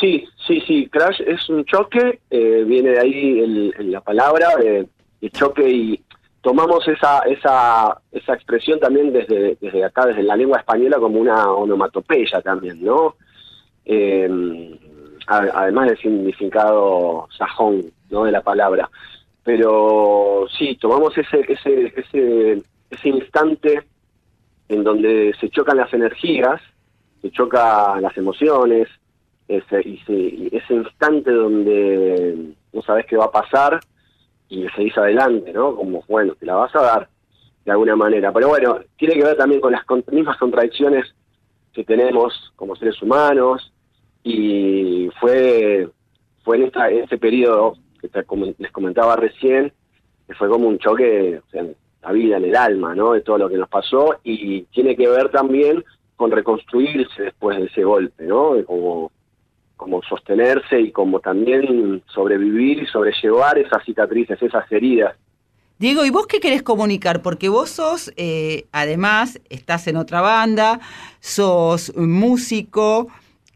Sí, sí, sí, crash es un choque, eh, viene de ahí el, la palabra de, de choque y tomamos esa, esa, esa expresión también desde, desde acá, desde la lengua española, como una onomatopeya también, ¿no? Eh, a- además del significado sajón, ¿no? De la palabra. Pero sí, tomamos ese, ese, ese, ese instante en donde se chocan las energías, se chocan las emociones, ese, y se- y ese instante donde no sabes qué va a pasar y seguís adelante, ¿no? Como, bueno, te la vas a dar de alguna manera. Pero bueno, tiene que ver también con las mismas contradicciones que tenemos como seres humanos y fue fue en, esta, en este periodo que te comen- les comentaba recién, que fue como un choque o sea, en la vida, en el alma, ¿no? De todo lo que nos pasó y tiene que ver también con reconstruirse después de ese golpe, ¿no? Como, como sostenerse y como también sobrevivir y sobrellevar esas cicatrices, esas heridas. Diego, ¿y vos qué querés comunicar? Porque vos sos, eh, además, estás en otra banda, sos músico,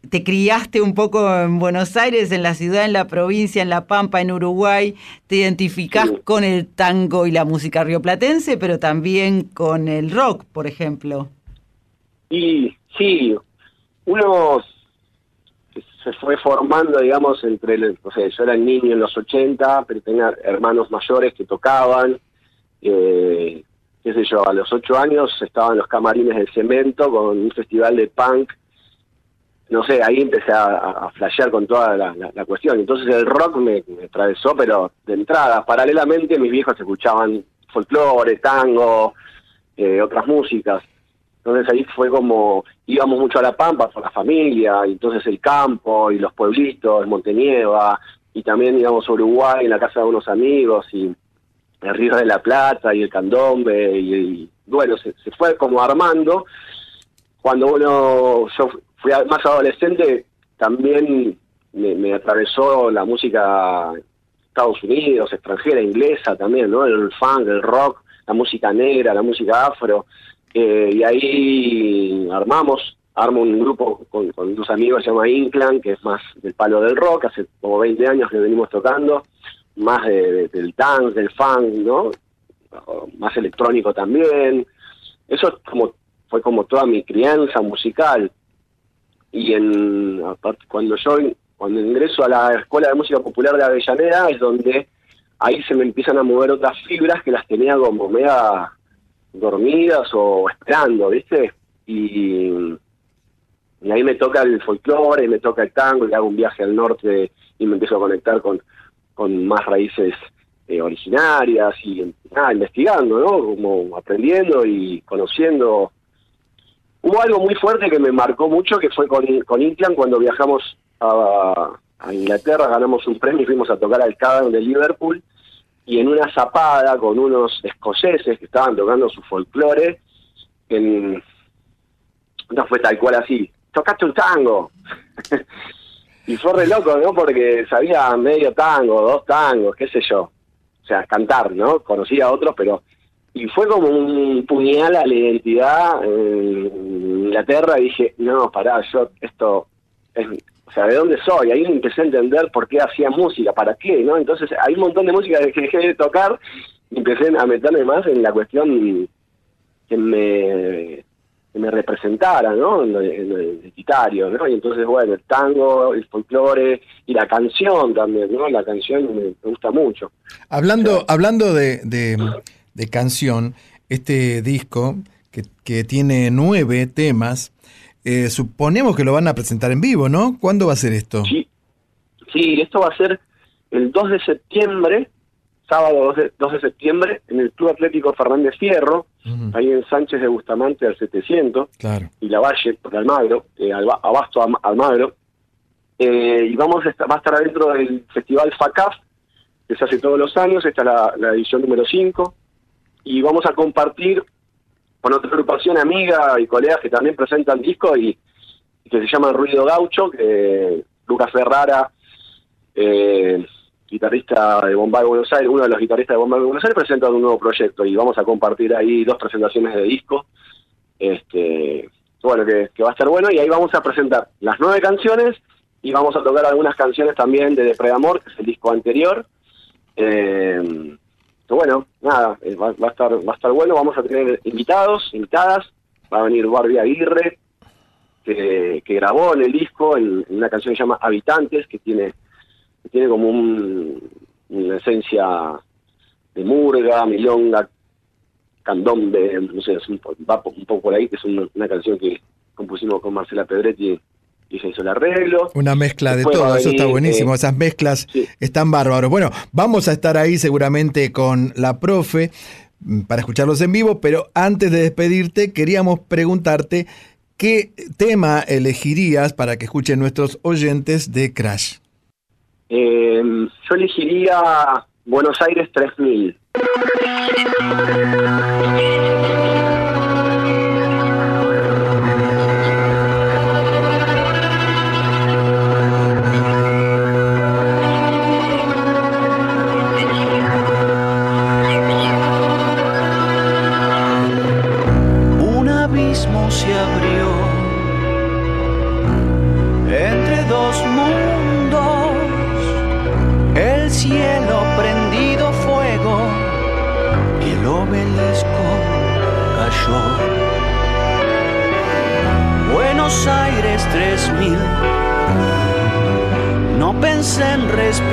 te criaste un poco en Buenos Aires, en la ciudad, en la provincia, en La Pampa, en Uruguay, te identificás con el tango y la música rioplatense, pero también con el rock, por ejemplo. Y sí, uno se fue formando, digamos, entre, o sea, yo era niño en los 80, pero tenía hermanos mayores que tocaban, eh, qué sé yo, a los 8 años estaba en los camarines del cemento con un festival de punk, no sé, ahí empecé a, flashear con toda la, cuestión, entonces el rock me, me atravesó, pero de entrada, paralelamente mis viejos escuchaban folclore, tango, eh, otras músicas, entonces ahí fue como, íbamos mucho a La Pampa por la familia, y entonces el campo y los pueblitos, Montenieva, y también íbamos a Uruguay en la casa de unos amigos, y el Río de la Plata y el Candombe, y, bueno, se, fue como armando. Cuando uno, yo fui más adolescente, también me, me atravesó la música Estados Unidos, extranjera, inglesa también, ¿no? El funk, el rock, la música negra, la música afro. Eh, y ahí armamos, armo un grupo con, con dos amigos, se llama Inclan, que es más del palo del rock, hace como 20 años que venimos tocando, más de- de- del dance, del funk, ¿no? Más electrónico también. Eso es como, fue como toda mi crianza musical. Y en, aparte, cuando yo cuando ingreso a la Escuela de Música Popular de Avellaneda es donde ahí se me empiezan a mover otras fibras que las tenía como media dormidas o esperando, ¿viste? Y, ahí me toca el folclore, me toca el tango, y hago un viaje al norte y me empiezo a conectar con, con más raíces eh, originarias y nada, investigando, ¿no? Como aprendiendo y conociendo. Hubo algo muy fuerte que me marcó mucho que fue con, con Inclan cuando viajamos a, a Inglaterra, ganamos un premio y fuimos a tocar al Cavern de Liverpool y en una zapada con unos escoceses que estaban tocando su folclore, en, no fue tal cual así, tocaste un tango. y fue re loco, ¿no? Porque sabía medio tango, dos tangos, qué sé yo. O sea, cantar, ¿no? Conocía a otros, pero... Y fue como un puñal a la identidad en Inglaterra y dije, no, pará, yo esto es o sea, ¿de dónde soy? Ahí empecé a entender por qué hacía música, para qué, ¿no? Entonces hay un montón de música que dejé de tocar y empecé a meterme más en la cuestión que me, que me representara, ¿no? En lo, en lo identitario, ¿no? Y entonces, bueno, el tango, el folclore y la canción también, ¿no? La canción me, me gusta mucho. Hablando, hablando de, de- de canción, este disco que, que tiene nueve temas. Eh, suponemos que lo van a presentar en vivo, ¿no? ¿Cuándo va a ser esto? Sí, sí esto va a ser el 2 de septiembre, sábado 2 de, 2 de septiembre, en el Club Atlético Fernández Fierro, ahí en Sánchez de Bustamante al 700, Claro. y La Valle, por Almagro, eh, Abasto Almagro. Eh, y vamos a estar, va a estar adentro del Festival FACAF, que se hace todos los años, esta es la, la edición número 5, y vamos a compartir con otra agrupación amiga y colegas que también presentan discos y, que se llaman Ruido Gaucho, que Lucas Ferrara, eh, guitarrista de Bombay Buenos Aires, uno de los guitarristas de Bombay Buenos Aires, presenta un nuevo proyecto y vamos a compartir ahí dos presentaciones de disco. Este, bueno, que, que va a estar bueno y ahí vamos a presentar las nueve canciones y vamos a tocar algunas canciones también de Depredamor, que es el disco anterior. Eh, que bueno, nada, eh, va, a estar va a estar bueno, vamos a tener invitados, invitadas, va a venir Barbie Aguirre, que, grabó en el disco en, una canción que se llama Habitantes, que tiene, que tiene como un, una esencia de murga, milonga, candombe, no sé, es un, va un poco por ahí, que es una canción que compusimos con Marcela Pedretti y se hizo el arreglo. Una mezcla de Después todo, eso está buenísimo, eh, esas mezclas están bárbaros. Bueno, vamos a estar ahí seguramente con la profe mm, para escucharlos en vivo, pero antes de despedirte queríamos preguntarte qué tema elegirías para que escuchen nuestros oyentes de Crash. Eh, yo elegiría Buenos Aires 3000.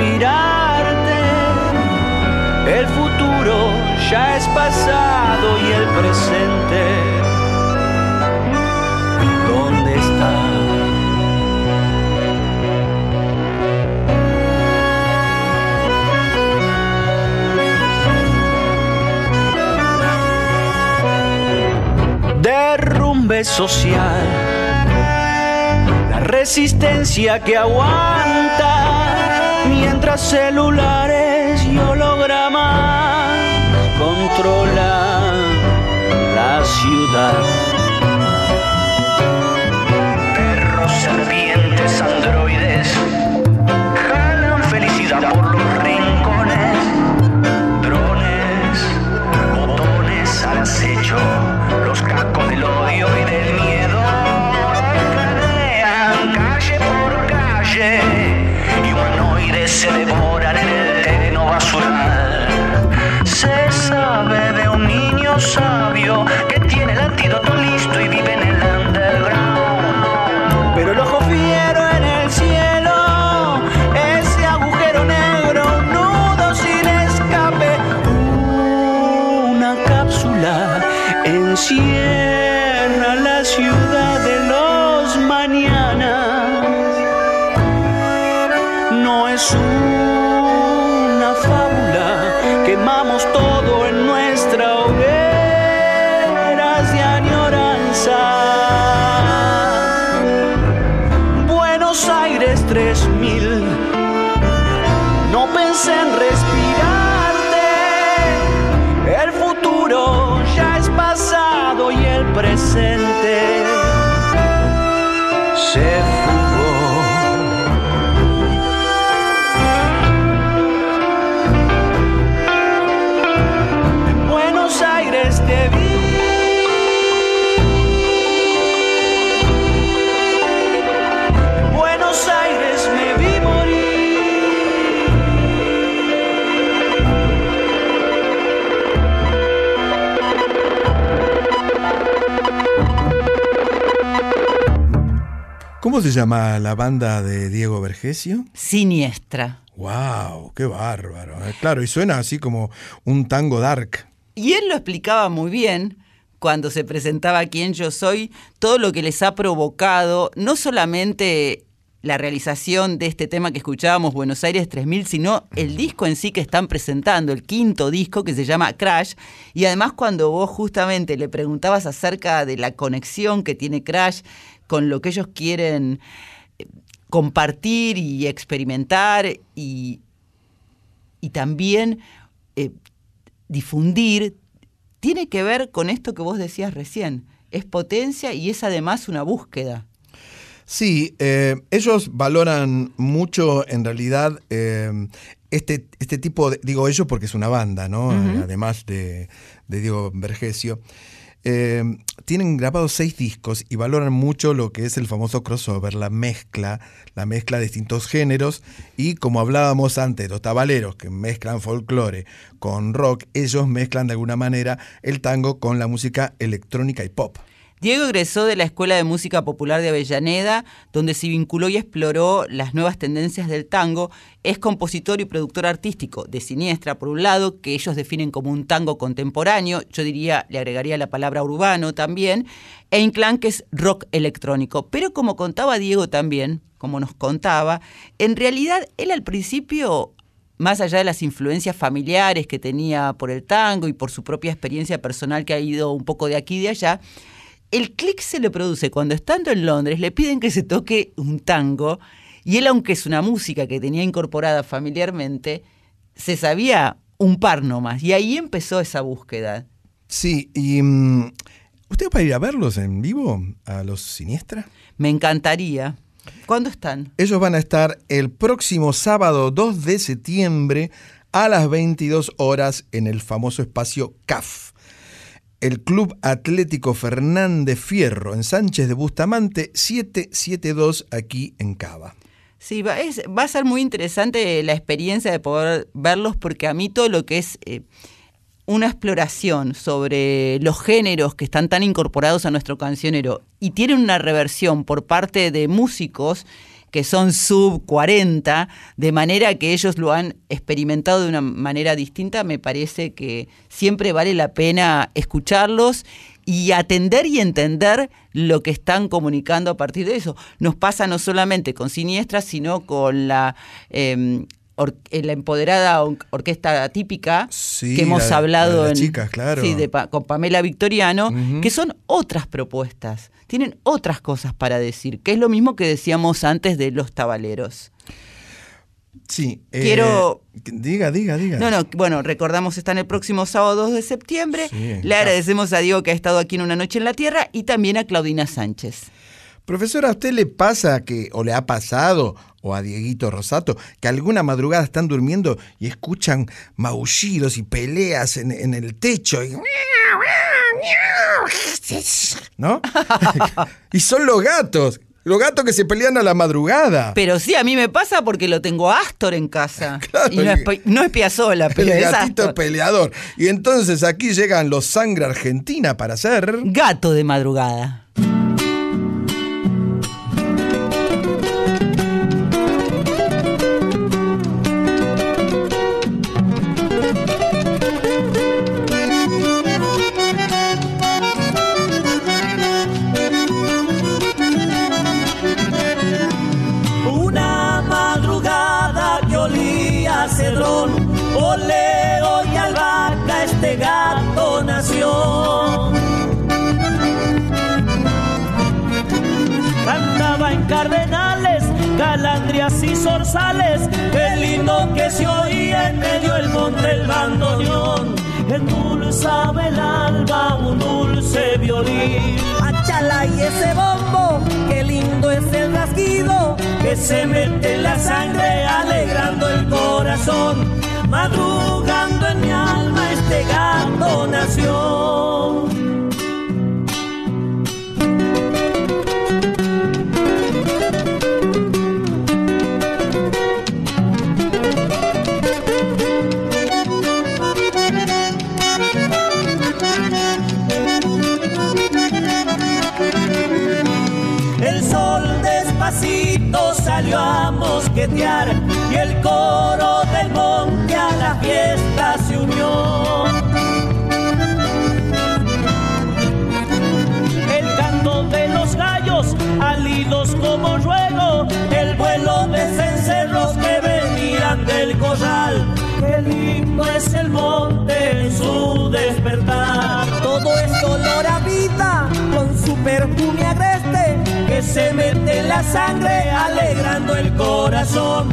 Respirarte. El futuro ya es pasado y el presente, ¿dónde está? Derrumbe social, la resistencia que aguanta, mientras celulares y hologramas controlan la ciudad. ¿Cómo se llama la banda de Diego Vergesio? Siniestra. ¡Wow! ¡Qué bárbaro! Eh, Claro, y suena así como un tango dark. Y él lo explicaba muy bien cuando se presentaba Quién yo soy, todo lo que les ha provocado, no solamente la realización de este tema que escuchábamos, Buenos Aires 3000, sino el disco en sí que están presentando, el quinto disco que se llama Crash. Y además cuando vos justamente le preguntabas acerca de la conexión que tiene Crash con lo que ellos quieren eh, compartir y experimentar y, y también eh, difundir, tiene que ver con esto que vos decías recién. Es potencia y es además una búsqueda. Sí, eh, ellos valoran mucho en realidad eh, este, este tipo de, digo ellos porque es una banda, ¿no? Además de, de Diego Vergesio. Eh, tienen grabados seis discos y valoran mucho lo que es el famoso crossover, la mezcla, la mezcla de distintos géneros y como hablábamos antes, los tabaleros que mezclan folclore con rock, ellos mezclan de alguna manera el tango con la música electrónica y pop. Diego egresó de la Escuela de Música Popular de Avellaneda, donde se vinculó y exploró las nuevas tendencias del tango. Es compositor y productor artístico de Siniestra, por un lado, que ellos definen como un tango contemporáneo, yo diría, le agregaría la palabra urbano también, e Inclán, que es rock electrónico. Pero como contaba Diego también, como nos contaba, en realidad él al principio más allá de las influencias familiares que tenía por el tango y por su propia experiencia personal que ha ido un poco de aquí y de allá, el clic se le produce cuando estando en Londres le piden que se toque un tango y él, aunque es una música que tenía incorporada familiarmente, se sabía un par nomás y ahí empezó esa búsqueda. Sí, y mm, ¿usted va a ir a verlos en vivo a los Siniestra? Me encantaría. ¿Cuándo están? Ellos van a estar el próximo sábado 2 de septiembre a las 22 horas en el famoso espacio CAF. El Club Atlético Fernández Fierro en Sánchez de Bustamante 772 aquí en Cava. Sí, va, a ser muy interesante la experiencia de poder verlos porque a mí todo lo que es eh, una exploración sobre los géneros que están tan incorporados a nuestro cancionero y tienen una reversión por parte de músicos que son sub 40, de manera que ellos lo han experimentado de una manera distinta, me parece que siempre vale la pena escucharlos y atender y entender lo que están comunicando a partir de eso. Nos pasa no solamente con Siniestra, sino con la, eh, or- eh, la empoderada or- orquesta típica Sí, que hemos la- la hablado de en- chicas, claro. sí, de Pa- con Pamela Victoriano, que son otras propuestas, tienen otras cosas para decir, que es lo mismo que decíamos antes de los tabaleros. Sí. eh, Quiero- diga, diga, diga. No, no, bueno, recordamos, están el próximo sábado 2 de septiembre. Sí, Le agradecemos a Diego que ha estado aquí en Una Noche en la Tierra y también a Claudina Sánchez. Profesora, ¿a usted le pasa que, o le ha pasado, o a Dieguito Rosato, que alguna madrugada están durmiendo y escuchan maullidos y peleas en, en el techo? Y... ¿No? y son los gatos, los gatos que se pelean a la madrugada. Pero sí, a mí me pasa porque lo tengo Astor en casa. y no es, no es Piazzolla, pero el es gatito Astor. peleador. Y entonces aquí llegan los Sangre Argentina para hacer... Gato de madrugada. Cantaba en cardenales, calandrias y zorzales, qué lindo que se oía en medio del monte el bandoneón. Endulzaba el alba un dulce violín. Achala y ese bombo, qué lindo es el rasguido que se mete en la sangre alegrando el corazón. Madrugando en mi alma gato. El sol despacito salió a mosquetear y el coro del monte a la fiesta se unió. Pálidos como ruego, el vuelo de cencerros que venían del corral. Qué lindo es el monte en su despertar. Todo es olor a vida con su perfume agreste que se mete la sangre alegrando el corazón.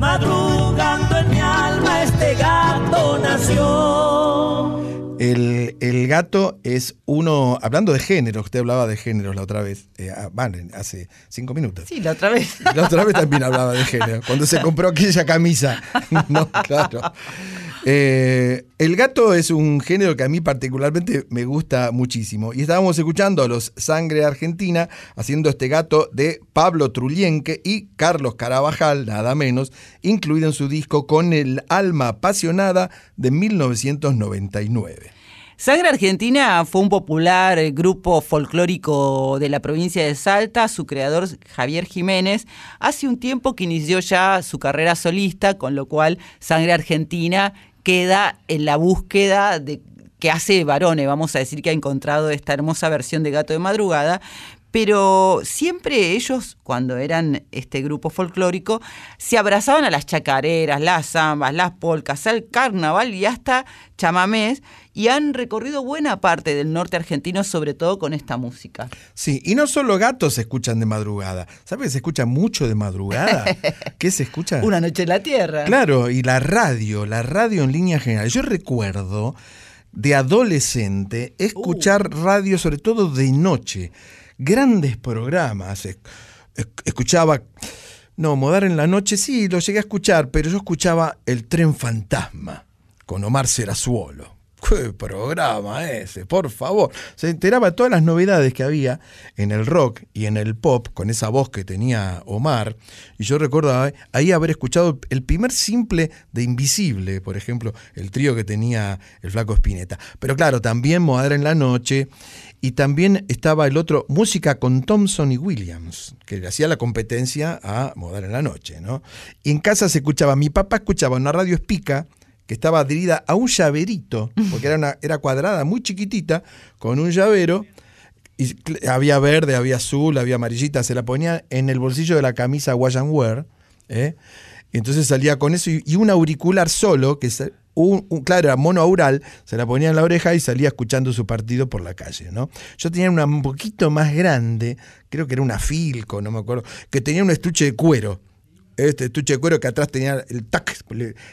Madrugando en mi alma este gato nació. El, el gato es uno, hablando de género, usted hablaba de géneros la otra vez, eh, ah, vale, hace cinco minutos. Sí, la otra vez. La otra vez también hablaba de género, cuando se compró aquella camisa. No, claro. Eh, el gato es un género que a mí particularmente me gusta muchísimo. Y estábamos escuchando a los Sangre Argentina haciendo este gato de Pablo Trullienque y Carlos Carabajal, nada menos, incluido en su disco Con el alma apasionada de 1999. Sangre Argentina fue un popular eh, grupo folclórico de la provincia de Salta. Su creador, Javier Jiménez, hace un tiempo que inició ya su carrera solista, con lo cual Sangre Argentina queda en la búsqueda de que hace varones, vamos a decir que ha encontrado esta hermosa versión de Gato de Madrugada, pero siempre ellos, cuando eran este grupo folclórico, se abrazaban a las chacareras, las zambas, las polcas, al carnaval y hasta chamamés, y han recorrido buena parte del norte argentino, sobre todo con esta música. Sí, y no solo gatos se escuchan de madrugada. ¿Sabes que se escucha mucho de madrugada? ¿Qué se escucha? Una noche en la tierra. Claro, y la radio, la radio en línea general. Yo recuerdo de adolescente escuchar radio, sobre todo de noche grandes programas. Escuchaba, no, Modar en la noche, sí, lo llegué a escuchar, pero yo escuchaba El tren fantasma con Omar Serazuolo. ¿Qué programa ese? Por favor. Se enteraba de todas las novedades que había en el rock y en el pop, con esa voz que tenía Omar. Y yo recuerdo ahí haber escuchado el primer simple de Invisible, por ejemplo, el trío que tenía el Flaco Spinetta. Pero claro, también Modar en la Noche y también estaba el otro, Música con Thompson y Williams, que le hacía la competencia a Modar en la Noche, ¿no? Y en casa se escuchaba, mi papá escuchaba una radio espica que estaba adherida a un llaverito, porque era, una, era cuadrada, muy chiquitita, con un llavero, y había verde, había azul, había amarillita, se la ponía en el bolsillo de la camisa wash and wear, ¿eh? entonces salía con eso y, y un auricular solo, que un, claro, era monoaural, se la ponía en la oreja y salía escuchando su partido por la calle, ¿no? Yo tenía una un poquito más grande, creo que era una Filco, no me acuerdo, que tenía un estuche de cuero. Este estuche de cuero que atrás tenía el tac,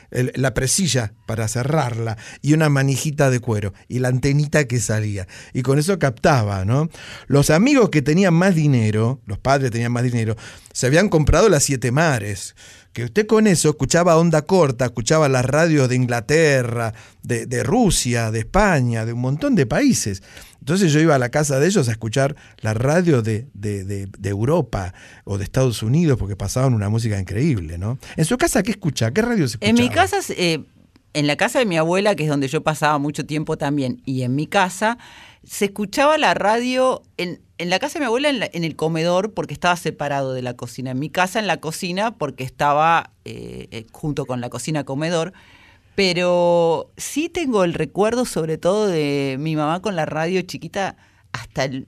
la presilla para cerrarla y una manijita de cuero y la antenita que salía. Y con eso captaba, ¿no? Los amigos que tenían más dinero, los padres tenían más dinero, se habían comprado las siete mares que usted con eso escuchaba onda corta, escuchaba las radios de Inglaterra, de, de, Rusia, de España, de un montón de países. Entonces yo iba a la casa de ellos a escuchar la radio de, de, de Europa o de Estados Unidos porque pasaban una música increíble, ¿no? ¿En su casa qué escucha? ¿Qué radio se escucha? En mi casa, eh, en la casa de mi abuela, que es donde yo pasaba mucho tiempo también, y en mi casa, se escuchaba la radio en, en la casa de mi abuela en, la, en, el comedor porque estaba separado de la cocina. En mi casa en la cocina porque estaba eh, junto con la cocina comedor. Pero sí tengo el recuerdo sobre todo de mi mamá con la radio chiquita hasta el,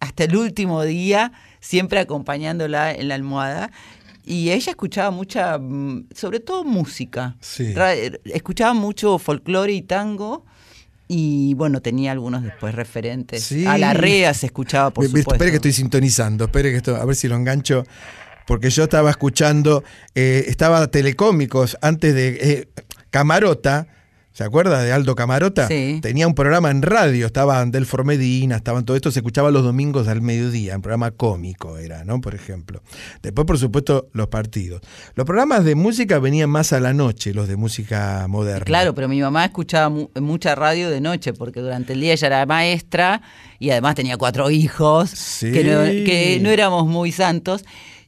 hasta el último día, siempre acompañándola en la almohada. Y ella escuchaba mucha, mm, sobre todo música. Sí. Escuchaba mucho folclore y tango. Y bueno, tenía algunos después referentes. Sí. A la REA se escuchaba, por supuesto. Espere que estoy sintonizando, espere que esto, a ver si lo engancho. Porque yo estaba escuchando, eh, estaba Telecómicos antes de eh, Camarota. ¿Se acuerda de Aldo Camarota? Sí. Tenía un programa en radio, estaban Delfor Medina, estaban todo esto, se escuchaba los domingos al mediodía, un programa cómico era, ¿no? Por ejemplo. Después, por supuesto, los partidos. Los programas de música venían más a la noche, los de música moderna. Claro, pero mi mamá escuchaba mu mucha radio de noche, porque durante el día ella era maestra y además tenía cuatro hijos, sí. que, no, que no éramos muy santos.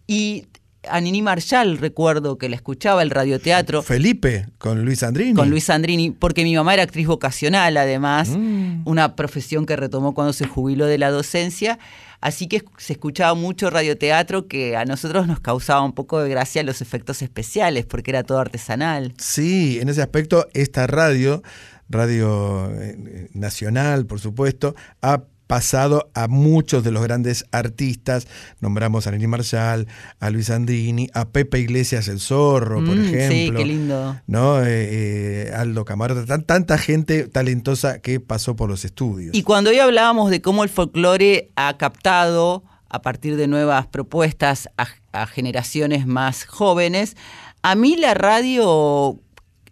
Y a Nini Marshall recuerdo que la escuchaba el radioteatro. Felipe, con Luis Andrini. Con Luis Andrini, porque mi mamá era actriz vocacional, además, mm. una profesión que retomó cuando se jubiló de la docencia. Así que se escuchaba mucho radioteatro que a nosotros nos causaba un poco de gracia los efectos especiales, porque era todo artesanal. Sí, en ese aspecto, esta radio, Radio Nacional, por supuesto, ha pasado a muchos de los grandes artistas. Nombramos a Nelly Marshall, a Luis Andini, a Pepe Iglesias el Zorro, por Mm, sí, ejemplo. qué lindo. ¿no? Eh, eh, Aldo Camargo, tan- tanta gente talentosa que pasó por los estudios. Y cuando hoy hablábamos de cómo el folclore ha captado, a partir de nuevas propuestas, a, a generaciones más jóvenes, a mí la radio,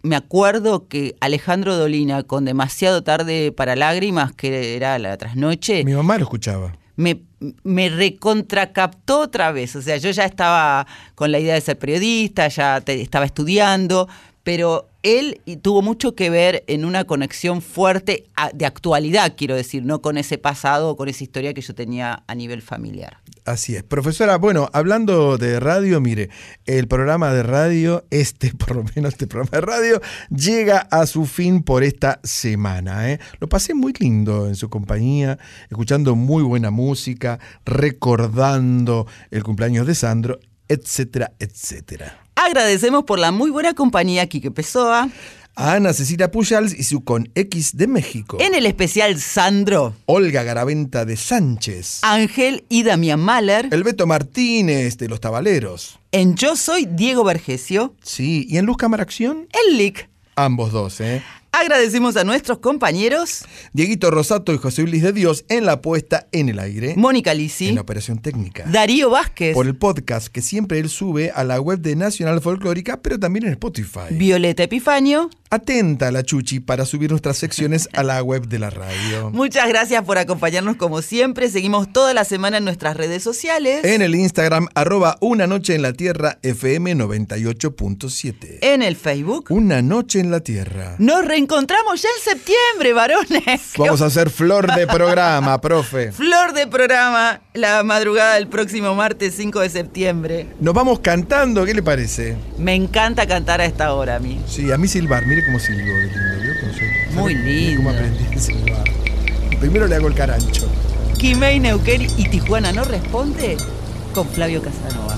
me acuerdo que Alejandro Dolina, con demasiado tarde para lágrimas, que era la trasnoche, Mi mamá lo escuchaba. me, me recontracaptó otra vez. O sea, yo ya estaba con la idea de ser periodista, ya te- estaba estudiando, pero él tuvo mucho que ver en una conexión fuerte de actualidad, quiero decir, no con ese pasado o con esa historia que yo tenía a nivel familiar. Así es. Profesora, bueno, hablando de radio, mire, el programa de radio, este, por lo menos este programa de radio, llega a su fin por esta semana. ¿eh? Lo pasé muy lindo en su compañía, escuchando muy buena música, recordando el cumpleaños de Sandro, etcétera, etcétera. Agradecemos por la muy buena compañía Quique Pessoa. A Ana Cecilia Pujals y su Con X de México. En el especial Sandro. Olga Garaventa de Sánchez. Ángel y Damián Mahler. El Beto Martínez de Los Tabaleros. En Yo Soy Diego Vergesio. Sí, y en Luz Cámara Acción, El Lic. ambos dos, ¿eh? Agradecemos a nuestros compañeros Dieguito Rosato y José Luis de Dios en la puesta en el aire. Mónica Lisi, En la operación técnica. Darío Vázquez, Por el podcast que siempre él sube a la web de Nacional Folclórica, pero también en Spotify. Violeta Epifanio. Atenta a la Chuchi para subir nuestras secciones a la web de la radio. Muchas gracias por acompañarnos como siempre. Seguimos toda la semana en nuestras redes sociales. En el Instagram, arroba Una Noche en la Tierra, FM 98.7. En el Facebook. Una Noche en la Tierra. Nos reencontramos ya en septiembre, varones. Vamos a hacer flor de programa, profe. Flor de programa la madrugada del próximo martes 5 de septiembre. Nos vamos cantando, ¿qué le parece? Me encanta cantar a esta hora a mí. Sí, a mí silbar, mire cómo silbo de lindo, ¿vio? Cómo yo- Muy ¿sabe lindo. ¿Cómo aprendí a silbar? Primero le hago el carancho. Quimei, Neuquén y Tijuana no responde con Flavio Casanova.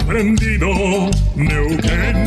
prendido, Neuquén,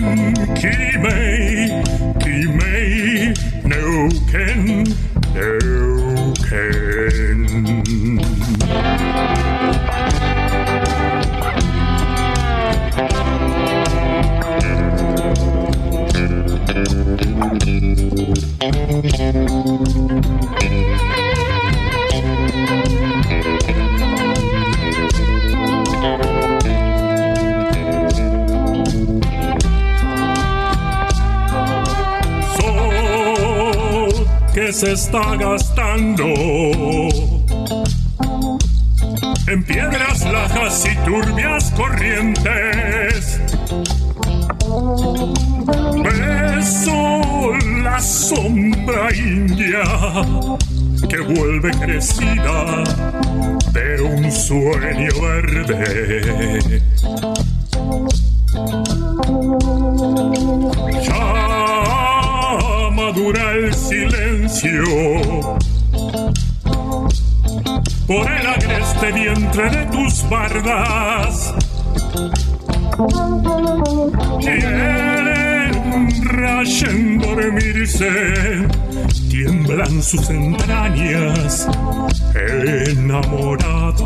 está gastando en piedras lajas y turbias corrientes. Beso la sombra india que vuelve crecida de un sueño verde. Ya madura el silencio por el agreste vientre de tus bardas. Quieren rayen dormirse, tiemblan sus entrañas enamoradas.